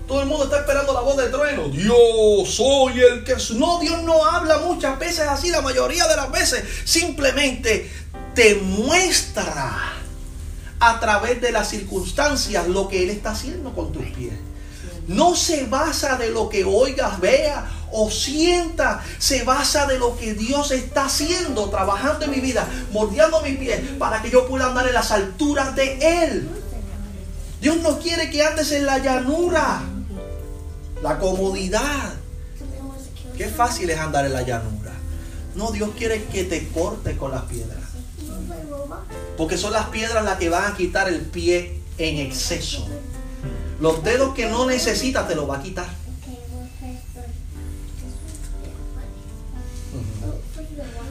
Todo el mundo está esperando la voz del trueno. Dios, soy el que... es-". No, Dios no habla muchas veces así. La mayoría de las veces simplemente te muestra a través de las circunstancias lo que Él está haciendo con tus pies. No se basa de lo que oigas, vea o sienta. Se basa de lo que Dios está haciendo, trabajando en mi vida, moldeando mis pies para que yo pueda andar en las alturas de Él. Dios no quiere que andes en la llanura, la comodidad. Qué fácil es andar en la llanura. No, Dios quiere que te corte con las piedras. Porque son las piedras las que van a quitar el pie en exceso. Los dedos que no necesitas te los va a quitar.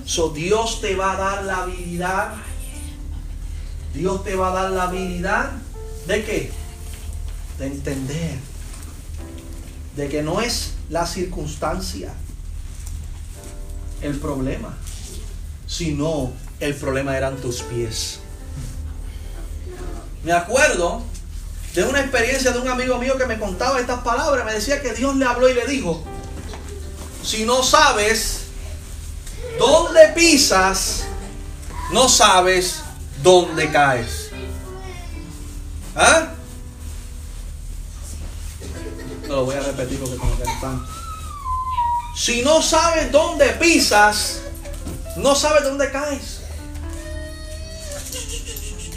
So, Dios te va a dar la habilidad. Dios te va a dar la habilidad de qué? de entender de que no es la circunstancia el problema, sino el problema eran tus pies. Me acuerdo de una experiencia de un amigo mío que me contaba estas palabras, me decía que Dios le habló y le dijo, si no sabes dónde pisas, no sabes dónde caes. ¿Ah? No lo voy a repetir porque como que tanto. Si no sabes dónde pisas, no sabes dónde caes.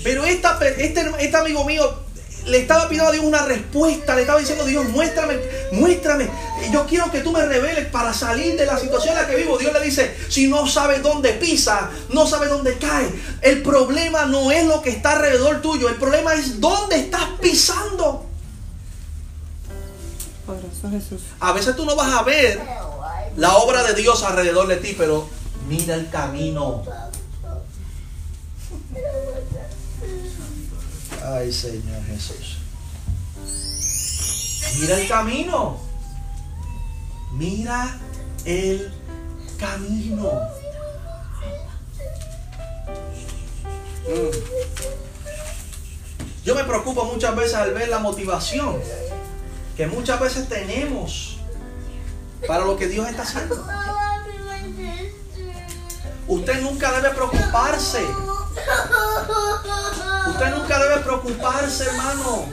Pero esta, este, este amigo mío le estaba pidiendo a Dios una respuesta, le estaba diciendo, Dios, muéstrame, muéstrame. Yo quiero que tú me reveles para salir de la situación en la que vivo. Dios le dice, si no sabes dónde pisa, no sabes dónde cae. El problema no es lo que está alrededor tuyo, el problema es dónde estás pisando. Jesús. A veces tú no vas a ver la obra de Dios alrededor de ti, pero mira el camino. Ay, Señor Jesús. Mira el camino. Mira el camino. Mm. Yo me preocupo muchas veces al ver la motivación que muchas veces tenemos para lo que Dios está haciendo. Usted nunca debe preocuparse. Usted nunca debe preocuparse, hermano.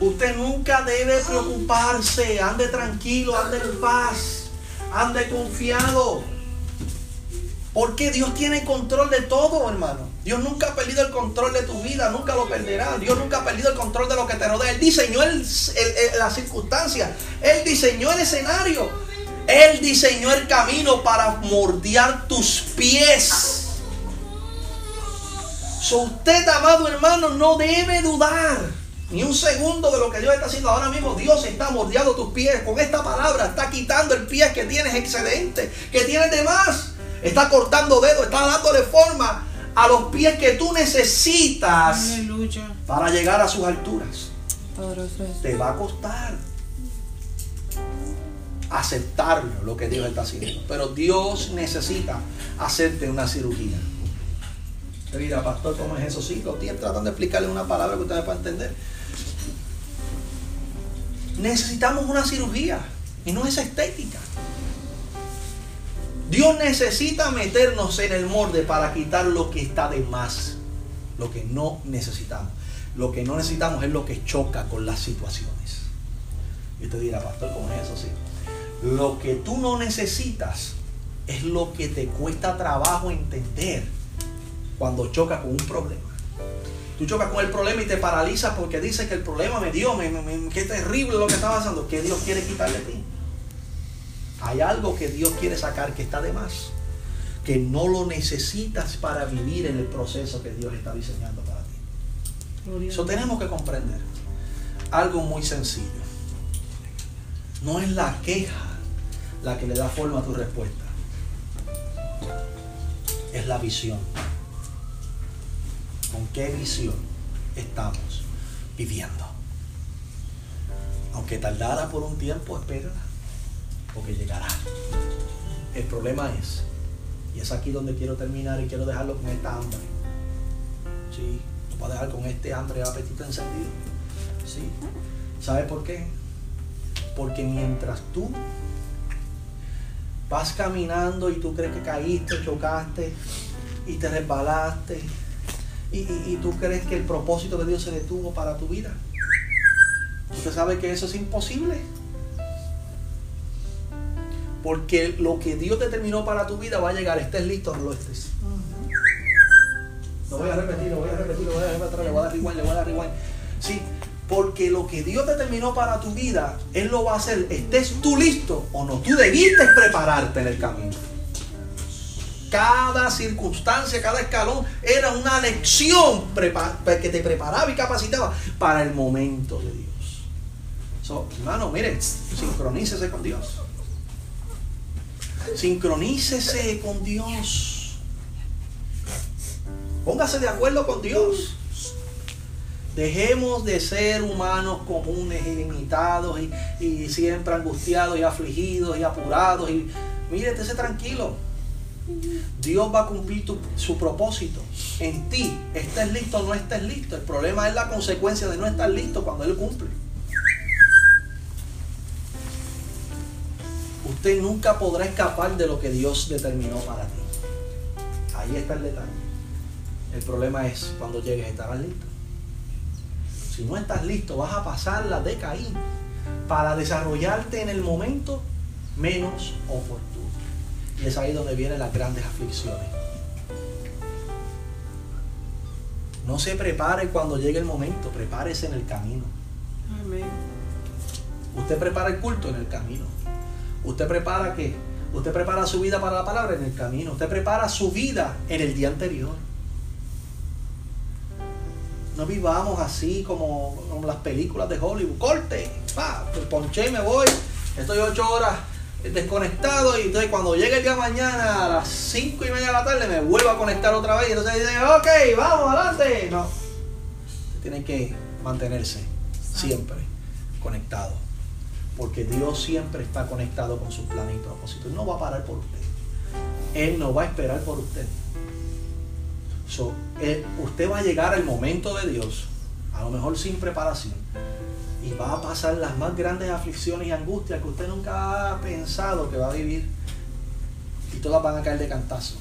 Usted nunca debe preocuparse. Ande tranquilo, ande en paz, ande confiado. Porque Dios tiene control de todo, hermano. Dios nunca ha perdido el control de tu vida, nunca lo perderá. Dios nunca ha perdido el control de lo que te rodea. Él diseñó el, las circunstancias, Él diseñó el escenario, Él diseñó el camino para mordear tus pies. So usted, amado hermano, no debe dudar ni un segundo de lo que Dios está haciendo ahora mismo. Dios está mordiendo tus pies con esta palabra. Está quitando el pie que tienes excedente, que tienes de más. Está cortando dedos, está dándole forma a los pies que tú necesitas para llegar a sus alturas. Te va a costar aceptarlo lo que Dios está haciendo. Pero Dios necesita hacerte una cirugía. Dirá, pastor, ¿cómo es eso? Sí, lo estoy tratando de explicarle una palabra que ustedes puedan entender. Necesitamos una cirugía y no es estética. Dios necesita meternos en el molde para quitar lo que está de más, lo que no necesitamos. Lo que no necesitamos es lo que choca con las situaciones. Y usted dirá, pastor, ¿cómo es eso? Sí. Lo que tú no necesitas es lo que te cuesta trabajo entender cuando chocas con un problema. Tú chocas con el problema y te paralizas porque dices que el problema me dio, me, me, qué terrible lo que está pasando. ¿Qué Dios quiere quitarle a ti? Hay algo que Dios quiere sacar que está de más, que no lo necesitas para vivir en el proceso que Dios está diseñando para ti. Eso tenemos que comprender algo muy sencillo. No es la queja la que le da forma a tu respuesta. Es la visión. ¿Con qué visión estamos viviendo? Aunque tardara por un tiempo, espérala porque llegará. El problema es, y es aquí donde quiero terminar y quiero dejarlo con esta hambre. Sí, lo voy a dejar con este hambre, apetito encendido. Sí. ¿Sabes por qué? Porque mientras tú vas caminando y tú crees que caíste, chocaste y te resbalaste y, tú crees que el propósito de Dios se detuvo para tu vida. Usted sabe que eso es imposible. Porque lo que Dios determinó para tu vida va a llegar, estés listo o no lo estés. Lo voy a repetir, lo voy a repetir, lo voy a repetir, le voy a dar rewind, le voy a dar rewind. Sí, porque lo que Dios determinó para tu vida, Él lo va a hacer, estés tú listo o no. Tú debiste prepararte en el camino. Cada circunstancia, cada escalón era una lección que te preparaba y capacitaba para el momento de Dios. So, hermano, miren, sincronícese con Dios. Sincronícese con Dios. Póngase de acuerdo con Dios. Dejemos de ser humanos comunes y limitados y, siempre angustiados y afligidos y apurados. Y mire, esté tranquilo. Dios va a cumplir su propósito en ti. Estés listo o no estés listo. El problema es la consecuencia de no estar listo cuando Él cumple. Usted nunca podrá escapar de lo que Dios determinó para ti. Ahí está el detalle. El problema es cuando llegues estarás listo. Si no estás listo, vas a pasar la de Caín para desarrollarte en el momento menos oportuno. Y es ahí donde vienen las grandes aflicciones. No se prepare cuando llegue el momento, prepárese en el camino. Amén. Usted prepara el culto en el camino. Usted prepara qué? Usted prepara su vida para la palabra en el camino. Usted prepara su vida en el día anterior. No vivamos así como, como las películas de Hollywood. Corte, pa, ponché y me voy. Estoy ocho horas desconectado y entonces cuando llegue el día de mañana a las cinco y media de la tarde me vuelvo a conectar otra vez y entonces dice, ok, vamos, adelante. No. Tiene que mantenerse siempre conectado. Porque Dios siempre está conectado con sus planes y propósitos. Él no va a parar por usted. Él no va a esperar por usted. Eh, usted va a llegar al momento de Dios, a lo mejor sin preparación, y va a pasar las más grandes aflicciones y angustias que usted nunca ha pensado que va a vivir, y todas van a caer de cantazo.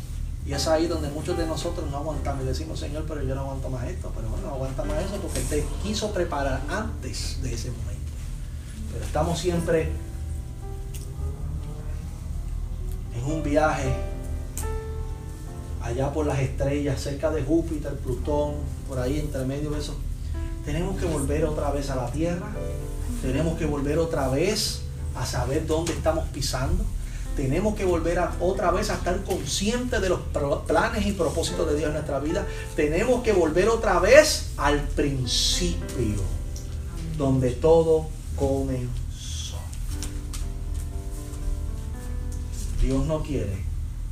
Y es ahí donde muchos de nosotros no aguantamos y decimos, Señor, pero yo no aguanto más esto. Pero bueno, no aguanta más eso porque te quiso preparar antes de ese momento. Pero estamos siempre en un viaje allá por las estrellas, cerca de Júpiter, Plutón, por ahí entre medio de eso. Tenemos que volver otra vez a la Tierra. Tenemos que volver otra vez a saber dónde estamos pisando. Tenemos que volver otra vez a estar conscientes de los planes y propósitos de Dios en nuestra vida. Tenemos que volver otra vez al principio, donde todo comenzó. Dios no quiere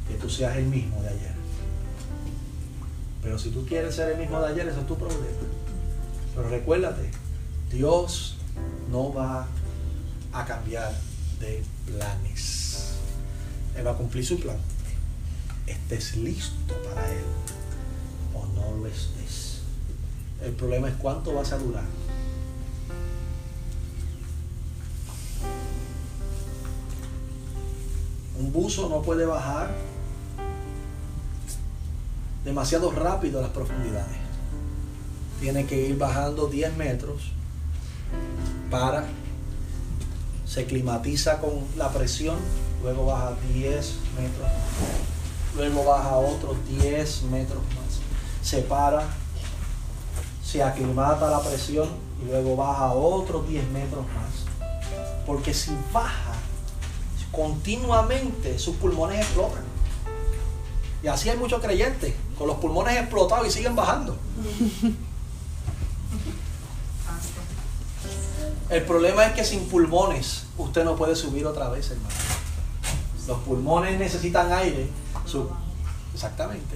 que tú seas el mismo de ayer. Pero si tú quieres ser el mismo de ayer, eso es tu problema. Pero recuérdate, Dios no va a cambiar de planes. Él va a cumplir su plan. Estés listo para Él o no lo estés. El problema es cuánto vas a durar. Un buzo no puede bajar demasiado rápido a las profundidades. Tiene que ir bajando 10 metros para, se climatiza con la presión, luego baja 10 metros, luego baja otros 10 metros más, se para, se aclimata la presión y luego baja otros 10 metros más. Porque si baja continuamente, sus pulmones explotan. Y así hay muchos creyentes con los pulmones explotados y siguen bajando. El problema es que sin pulmones usted no puede subir otra vez, hermano. Los pulmones necesitan aire. Exactamente.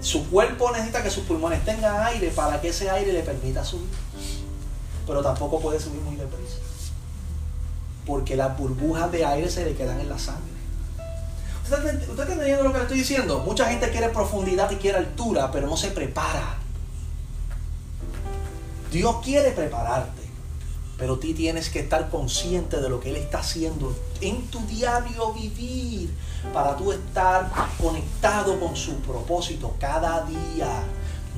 Su cuerpo necesita que sus pulmones tengan aire para que ese aire le permita subir. Pero tampoco puede subir muy deprisa. Porque las burbujas de aire se le quedan en la sangre. ¿Usted está, ent- usted está entendiendo lo que le estoy diciendo? Mucha gente quiere profundidad y quiere altura, pero no se prepara. Dios quiere prepararte, pero tú tienes que estar consciente de lo que Él está haciendo en tu diario vivir para tú estar conectado con su propósito cada día.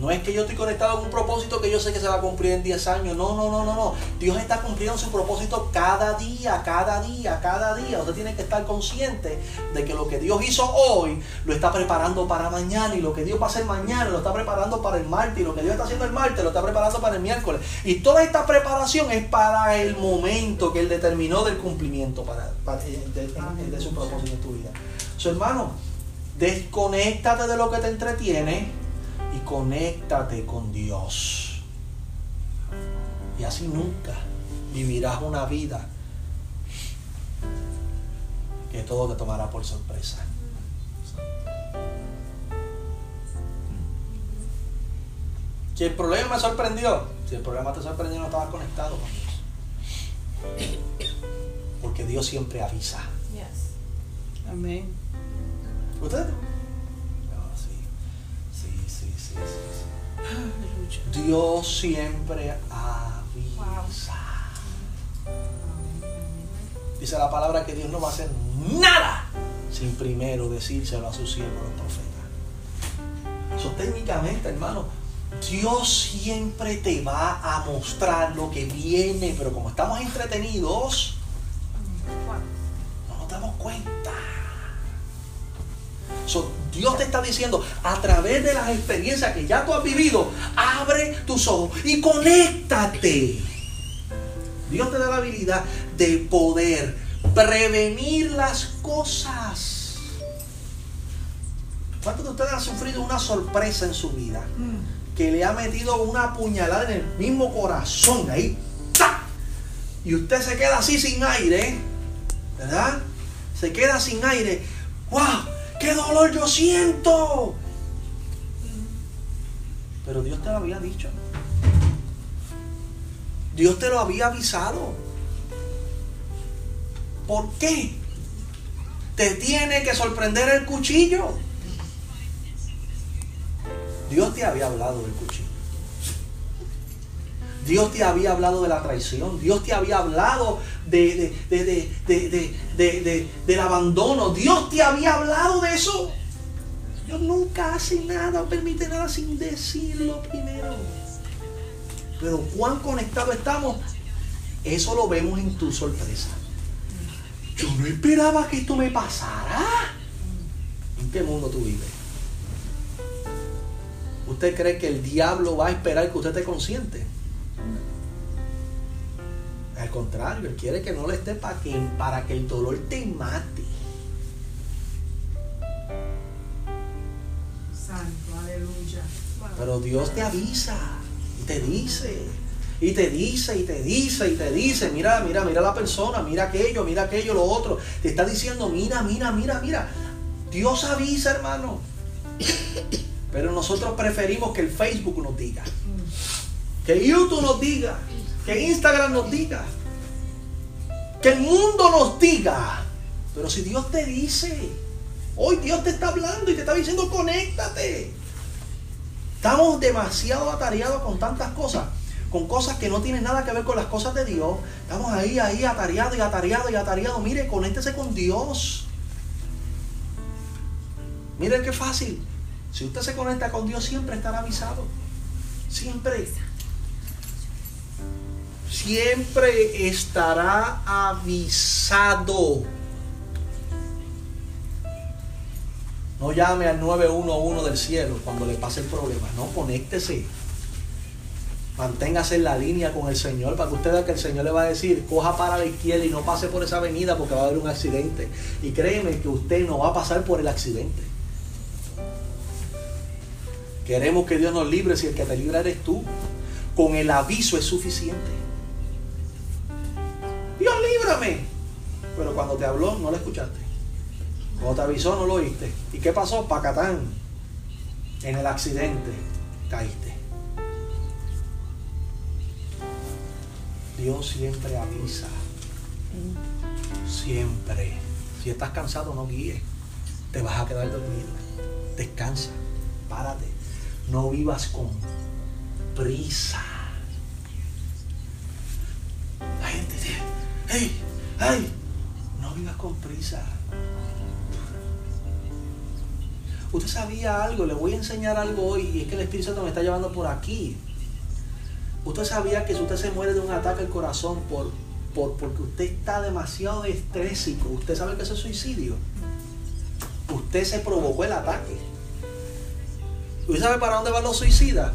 No es que yo estoy conectado con un propósito que yo sé que se va a cumplir en 10 años. No, no, no, no, no. Dios está cumpliendo su propósito cada día, cada día, cada día. Usted tiene que estar consciente de que lo que Dios hizo hoy lo está preparando para mañana y lo que Dios va a hacer mañana lo está preparando para el martes y lo que Dios está haciendo el martes lo está preparando para el miércoles. Y toda esta preparación es para el momento que Él determinó del cumplimiento para, para- de, su propósito en tu vida. So, hermano, desconéctate de lo que te entretiene y conéctate con Dios. Y así nunca vivirás una vida que todo te tomará por sorpresa. Si el problema me sorprendió, si el problema te sorprendió no estabas conectado con Dios. Porque Dios siempre avisa. Yes. Amén. ¿Usted? Dios siempre avisa. Dice la palabra que Dios no va a hacer nada sin primero decírselo a sus siervos los profetas. Eso técnicamente, hermano, Dios siempre te va a mostrar lo que viene, pero como estamos entretenidos, So, Dios te está diciendo, a través de las experiencias que ya tú has vivido, abre tus ojos y conéctate. Dios te da la habilidad de poder prevenir las cosas. ¿Cuántos de ustedes han sufrido una sorpresa en su vida? Que le ha metido una puñalada en el mismo corazón, ahí, ¡tac! Y usted se queda así sin aire, ¿verdad? Se queda sin aire. ¡Wow! ¡Qué dolor yo siento! Pero Dios te lo había dicho. Dios te lo había avisado. ¿Por qué? Te tiene que sorprender el cuchillo. Dios te había hablado del cuchillo. Dios te había hablado de la traición. Dios te había hablado de, de- de- de- de- de- de- de- del abandono. Dios te había hablado de eso. Dios nunca hace nada o permite nada sin decirlo primero. Pero cuán conectados estamos, eso lo vemos en tu sorpresa. Yo no esperaba que esto me pasara. ¿En qué mundo tú vives? ¿Usted cree que el diablo va a esperar que usted esté consciente? Al contrario, él quiere que no le esté para que, para que el dolor te mate. Santo, aleluya. Pero Dios te avisa y te dice, y te dice, y te dice, y te dice, mira, mira, mira la persona, mira aquello, mira aquello, lo otro. Te está diciendo, mira, mira, mira, mira. Dios avisa, hermano. Pero nosotros preferimos que el Facebook nos diga, que YouTube nos diga, que Instagram nos diga, que el mundo nos diga. Pero si Dios te dice, hoy Dios te está hablando y te está diciendo, conéctate. Estamos demasiado atareados con tantas cosas, con cosas que no tienen nada que ver con las cosas de Dios. Estamos ahí, ahí, atareados y atareados y atareados. Mire, conéctese con Dios. Mire qué fácil. Si usted se conecta con Dios, siempre estará avisado. Siempre. Siempre estará avisado. No llame al 911 del cielo cuando le pase el problema. No, conéctese. Manténgase en la línea con el Señor para que usted vea que el Señor le va a decir, coja para la izquierda y no pase por esa avenida porque va a haber un accidente. Y créeme que usted no va a pasar por el accidente. Queremos que Dios nos libre si el que te libra eres tú. Con el aviso es suficiente. Dios líbrame. Pero cuando te habló no lo escuchaste. Cuando te avisó no lo oíste. ¿Y qué pasó? Pacatán. En el accidente caíste. Dios siempre avisa. Siempre. Si estás cansado, no guíes. Te vas a quedar dormido. Descansa. Párate. No vivas con prisa. La gente hey, hey, no vivas con prisa. Usted sabía algo, le voy a enseñar algo hoy y es que el Espíritu Santo me está llevando por aquí. Usted sabía que si usted se muere de un ataque al corazón por, por, porque usted está demasiado estrésico, usted sabe que eso es suicidio. Usted se provocó el ataque. ¿Usted sabe para dónde van los suicidas?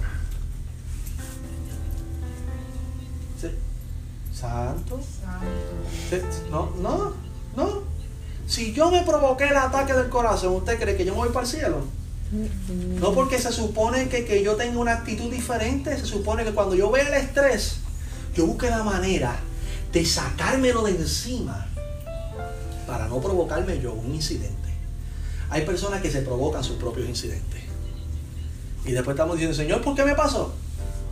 Santo. Santo. Sí, No, no, no. Si yo me provoqué el ataque del corazón, ¿usted cree que yo me voy para el cielo? No porque se supone que, que yo tenga una actitud diferente, se supone que cuando yo vea el estrés, yo busque la manera de sacármelo de encima para no provocarme yo un incidente. Hay personas que se provocan sus propios incidentes. Y después estamos diciendo, Señor, ¿por qué me pasó?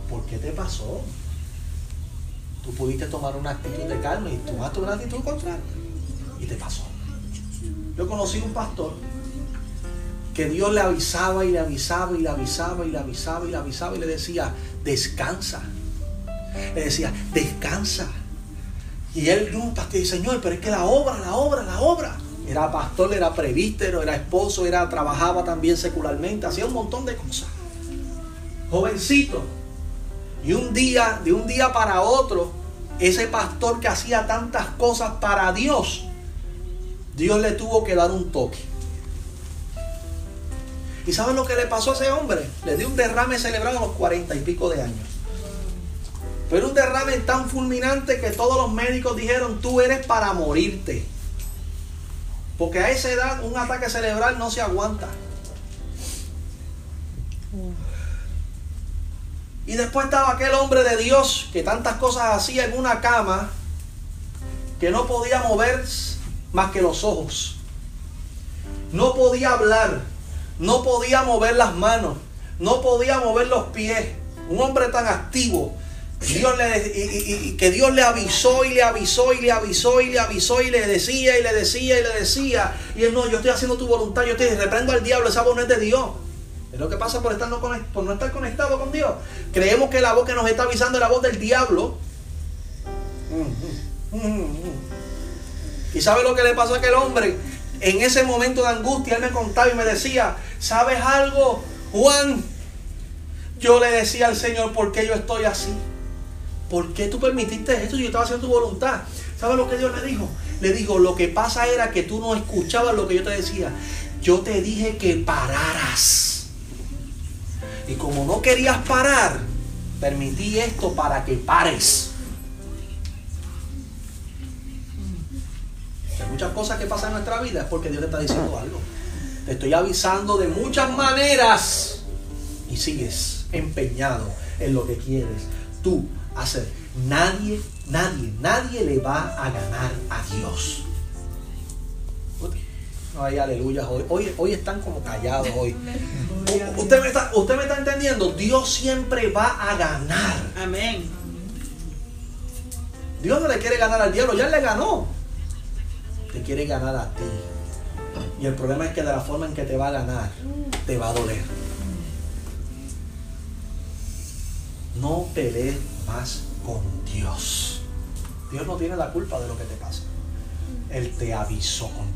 ¿por qué te pasó? Tú pudiste tomar una actitud de calma y tomaste una actitud contraria. Y te pasó. Yo conocí un pastor que Dios le avisaba y le avisaba y le avisaba y le avisaba y le avisaba y le decía, descansa. Le decía, descansa. Y él, no, pastor, Señor, pero es que la obra, la obra, la obra. Era pastor, era prevístero, era esposo, era, trabajaba también secularmente, hacía un montón de cosas. Jovencito. Y un día, de un día para otro, ese pastor que hacía tantas cosas para Dios, Dios le tuvo que dar un toque. ¿Y saben lo que le pasó a ese hombre? Le dio un derrame cerebral a los cuarenta y pico de años. Pero un derrame tan fulminante que todos los médicos dijeron, tú eres para morirte. Porque a esa edad un ataque cerebral no se aguanta. Y después estaba aquel hombre de Dios que tantas cosas hacía en una cama que no podía mover más que los ojos. No podía hablar, no podía mover las manos, no podía mover los pies. Un hombre tan activo. Dios le, que Dios le avisó y le avisó y le avisó y le avisó y le decía y le decía y le decía. Y él no, yo estoy haciendo tu voluntad, yo te reprendo al diablo, esa voz no es de Dios. Es lo que pasa por, estar no, por no estar conectado con Dios. Creemos que la voz que nos está avisando es la voz del diablo. ¿Y sabe lo que le pasó a aquel hombre? En ese momento de angustia, él me contaba y me decía, ¿sabes algo, Juan? Yo le decía al Señor, ¿por qué yo estoy así? ¿Por qué tú permitiste esto si yo estaba haciendo tu voluntad? ¿Sabes lo que Dios le dijo? Le dijo, lo que pasa era que tú no escuchabas lo que yo te decía. Yo te dije que pararas. Y como no querías parar, permití esto para que pares. Hay muchas cosas que pasan en nuestra vida es porque Dios te está diciendo algo. Te estoy avisando de muchas maneras y sigues empeñado en lo que quieres tú hacer. Nadie, nadie, nadie le va a ganar a Dios. Ay, aleluya. Hoy, hoy, están como callados hoy. Usted me, está, usted me está entendiendo. Dios siempre va a ganar. Amén. Dios no le quiere ganar al diablo, ya le ganó. Te quiere ganar a ti. Y el problema es que de la forma en que te va a ganar, te va a doler. No pelees más con Dios. Dios no tiene la culpa de lo que te pasa. Él te avisó con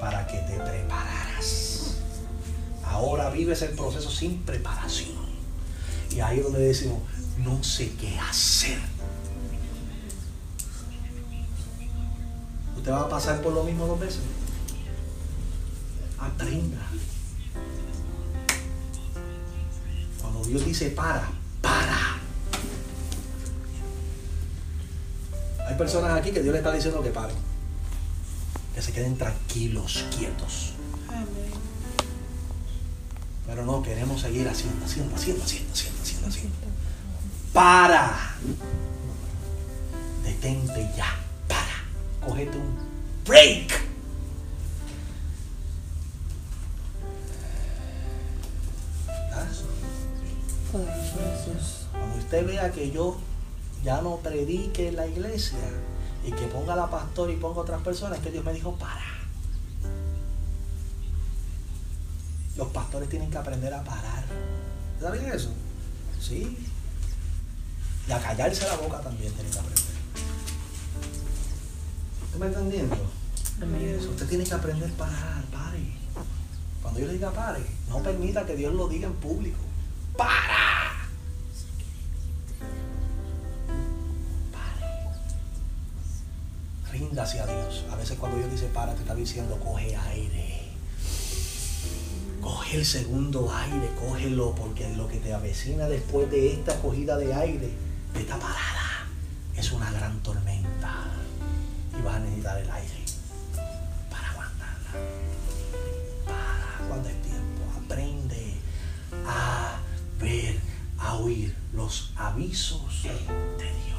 para que te prepararas. Ahora vives el proceso sin preparación. Y ahí es donde decimos, no sé qué hacer. Usted va a pasar por lo mismo dos veces. Aprenda. Cuando Dios dice para, para. Hay personas aquí que Dios le está diciendo que paren que se queden tranquilos, quietos. Pero no, queremos seguir haciendo, haciendo, haciendo, haciendo, haciendo, haciendo, haciendo. Para. Detente ya. Para. Cogete un break. Cuando usted vea que yo ya no predique en la iglesia, y que ponga la pastora y ponga otras personas, que Dios me dijo, para. Los pastores tienen que aprender a parar. ¿Saben eso? Sí. Y a callarse la boca también tienen que aprender. ¿Usted me entendiendo? Usted tiene que aprender a parar, pare. Cuando yo le diga pare, no permita que Dios lo diga en público. ¡Para! Cuando Dios dice para, te está diciendo coge aire. Coge el segundo aire, cógelo, porque lo que te avecina después de esta cogida de aire, de esta parada, es una gran tormenta. Y vas a necesitar el aire para aguantarla. Para cuando es tiempo. Aprende a ver, a oír los avisos de Dios.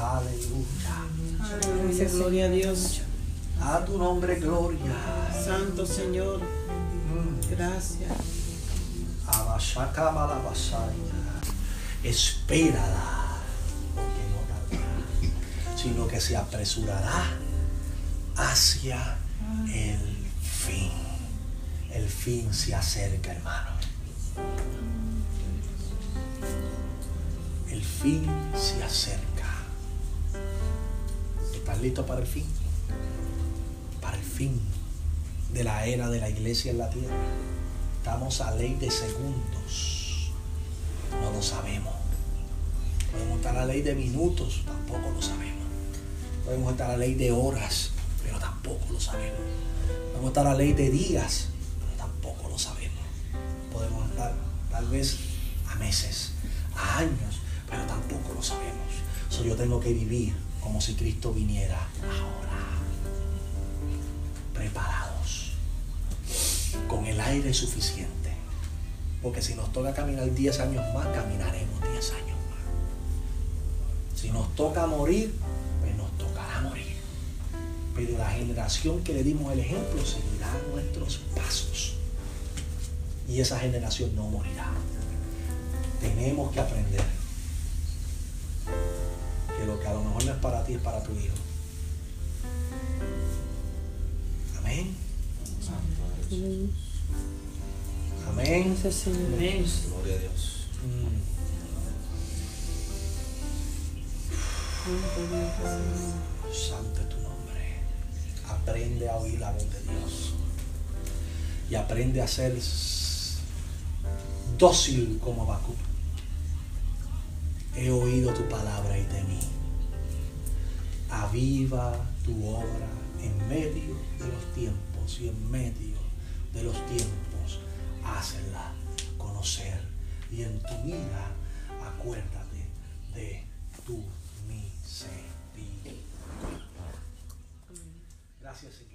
Aleluya. gloria a Dios. A tu nombre, gloria. Santo Señor. Gracias. Espérala, porque no tardará, sino que se apresurará hacia el fin. El fin se acerca, hermano. El fin se acerca. ¿Estás listo para el fin? Para el fin de la era de la iglesia en la tierra. Estamos a ley de segundos. No lo sabemos. Podemos estar a ley de minutos, tampoco lo sabemos. Podemos estar a ley de horas, pero tampoco lo sabemos. Podemos estar a ley de días, pero tampoco lo sabemos. Podemos estar tal vez a meses, a años, pero tampoco lo sabemos. So, yo tengo que vivir como si Cristo viniera ahora. Preparados. Con el aire suficiente. Porque si nos toca caminar 10 años más, caminaremos 10 años más. Si nos toca morir, pues nos tocará morir. Pero la generación que le dimos el ejemplo seguirá nuestros pasos. Y esa generación no morirá. Tenemos que aprender lo mejor no es para ti es para tu hijo. Amén. Amén. Amén. Gloria a Dios. Mm. Santo es tu nombre. Aprende a oír la voz de Dios. Y aprende a ser dócil como Bakú. He oído tu palabra y temí. Aviva tu obra en medio de los tiempos y en medio de los tiempos. Hácela conocer. Y en tu vida acuérdate de tu misericordia. Gracias, Señor.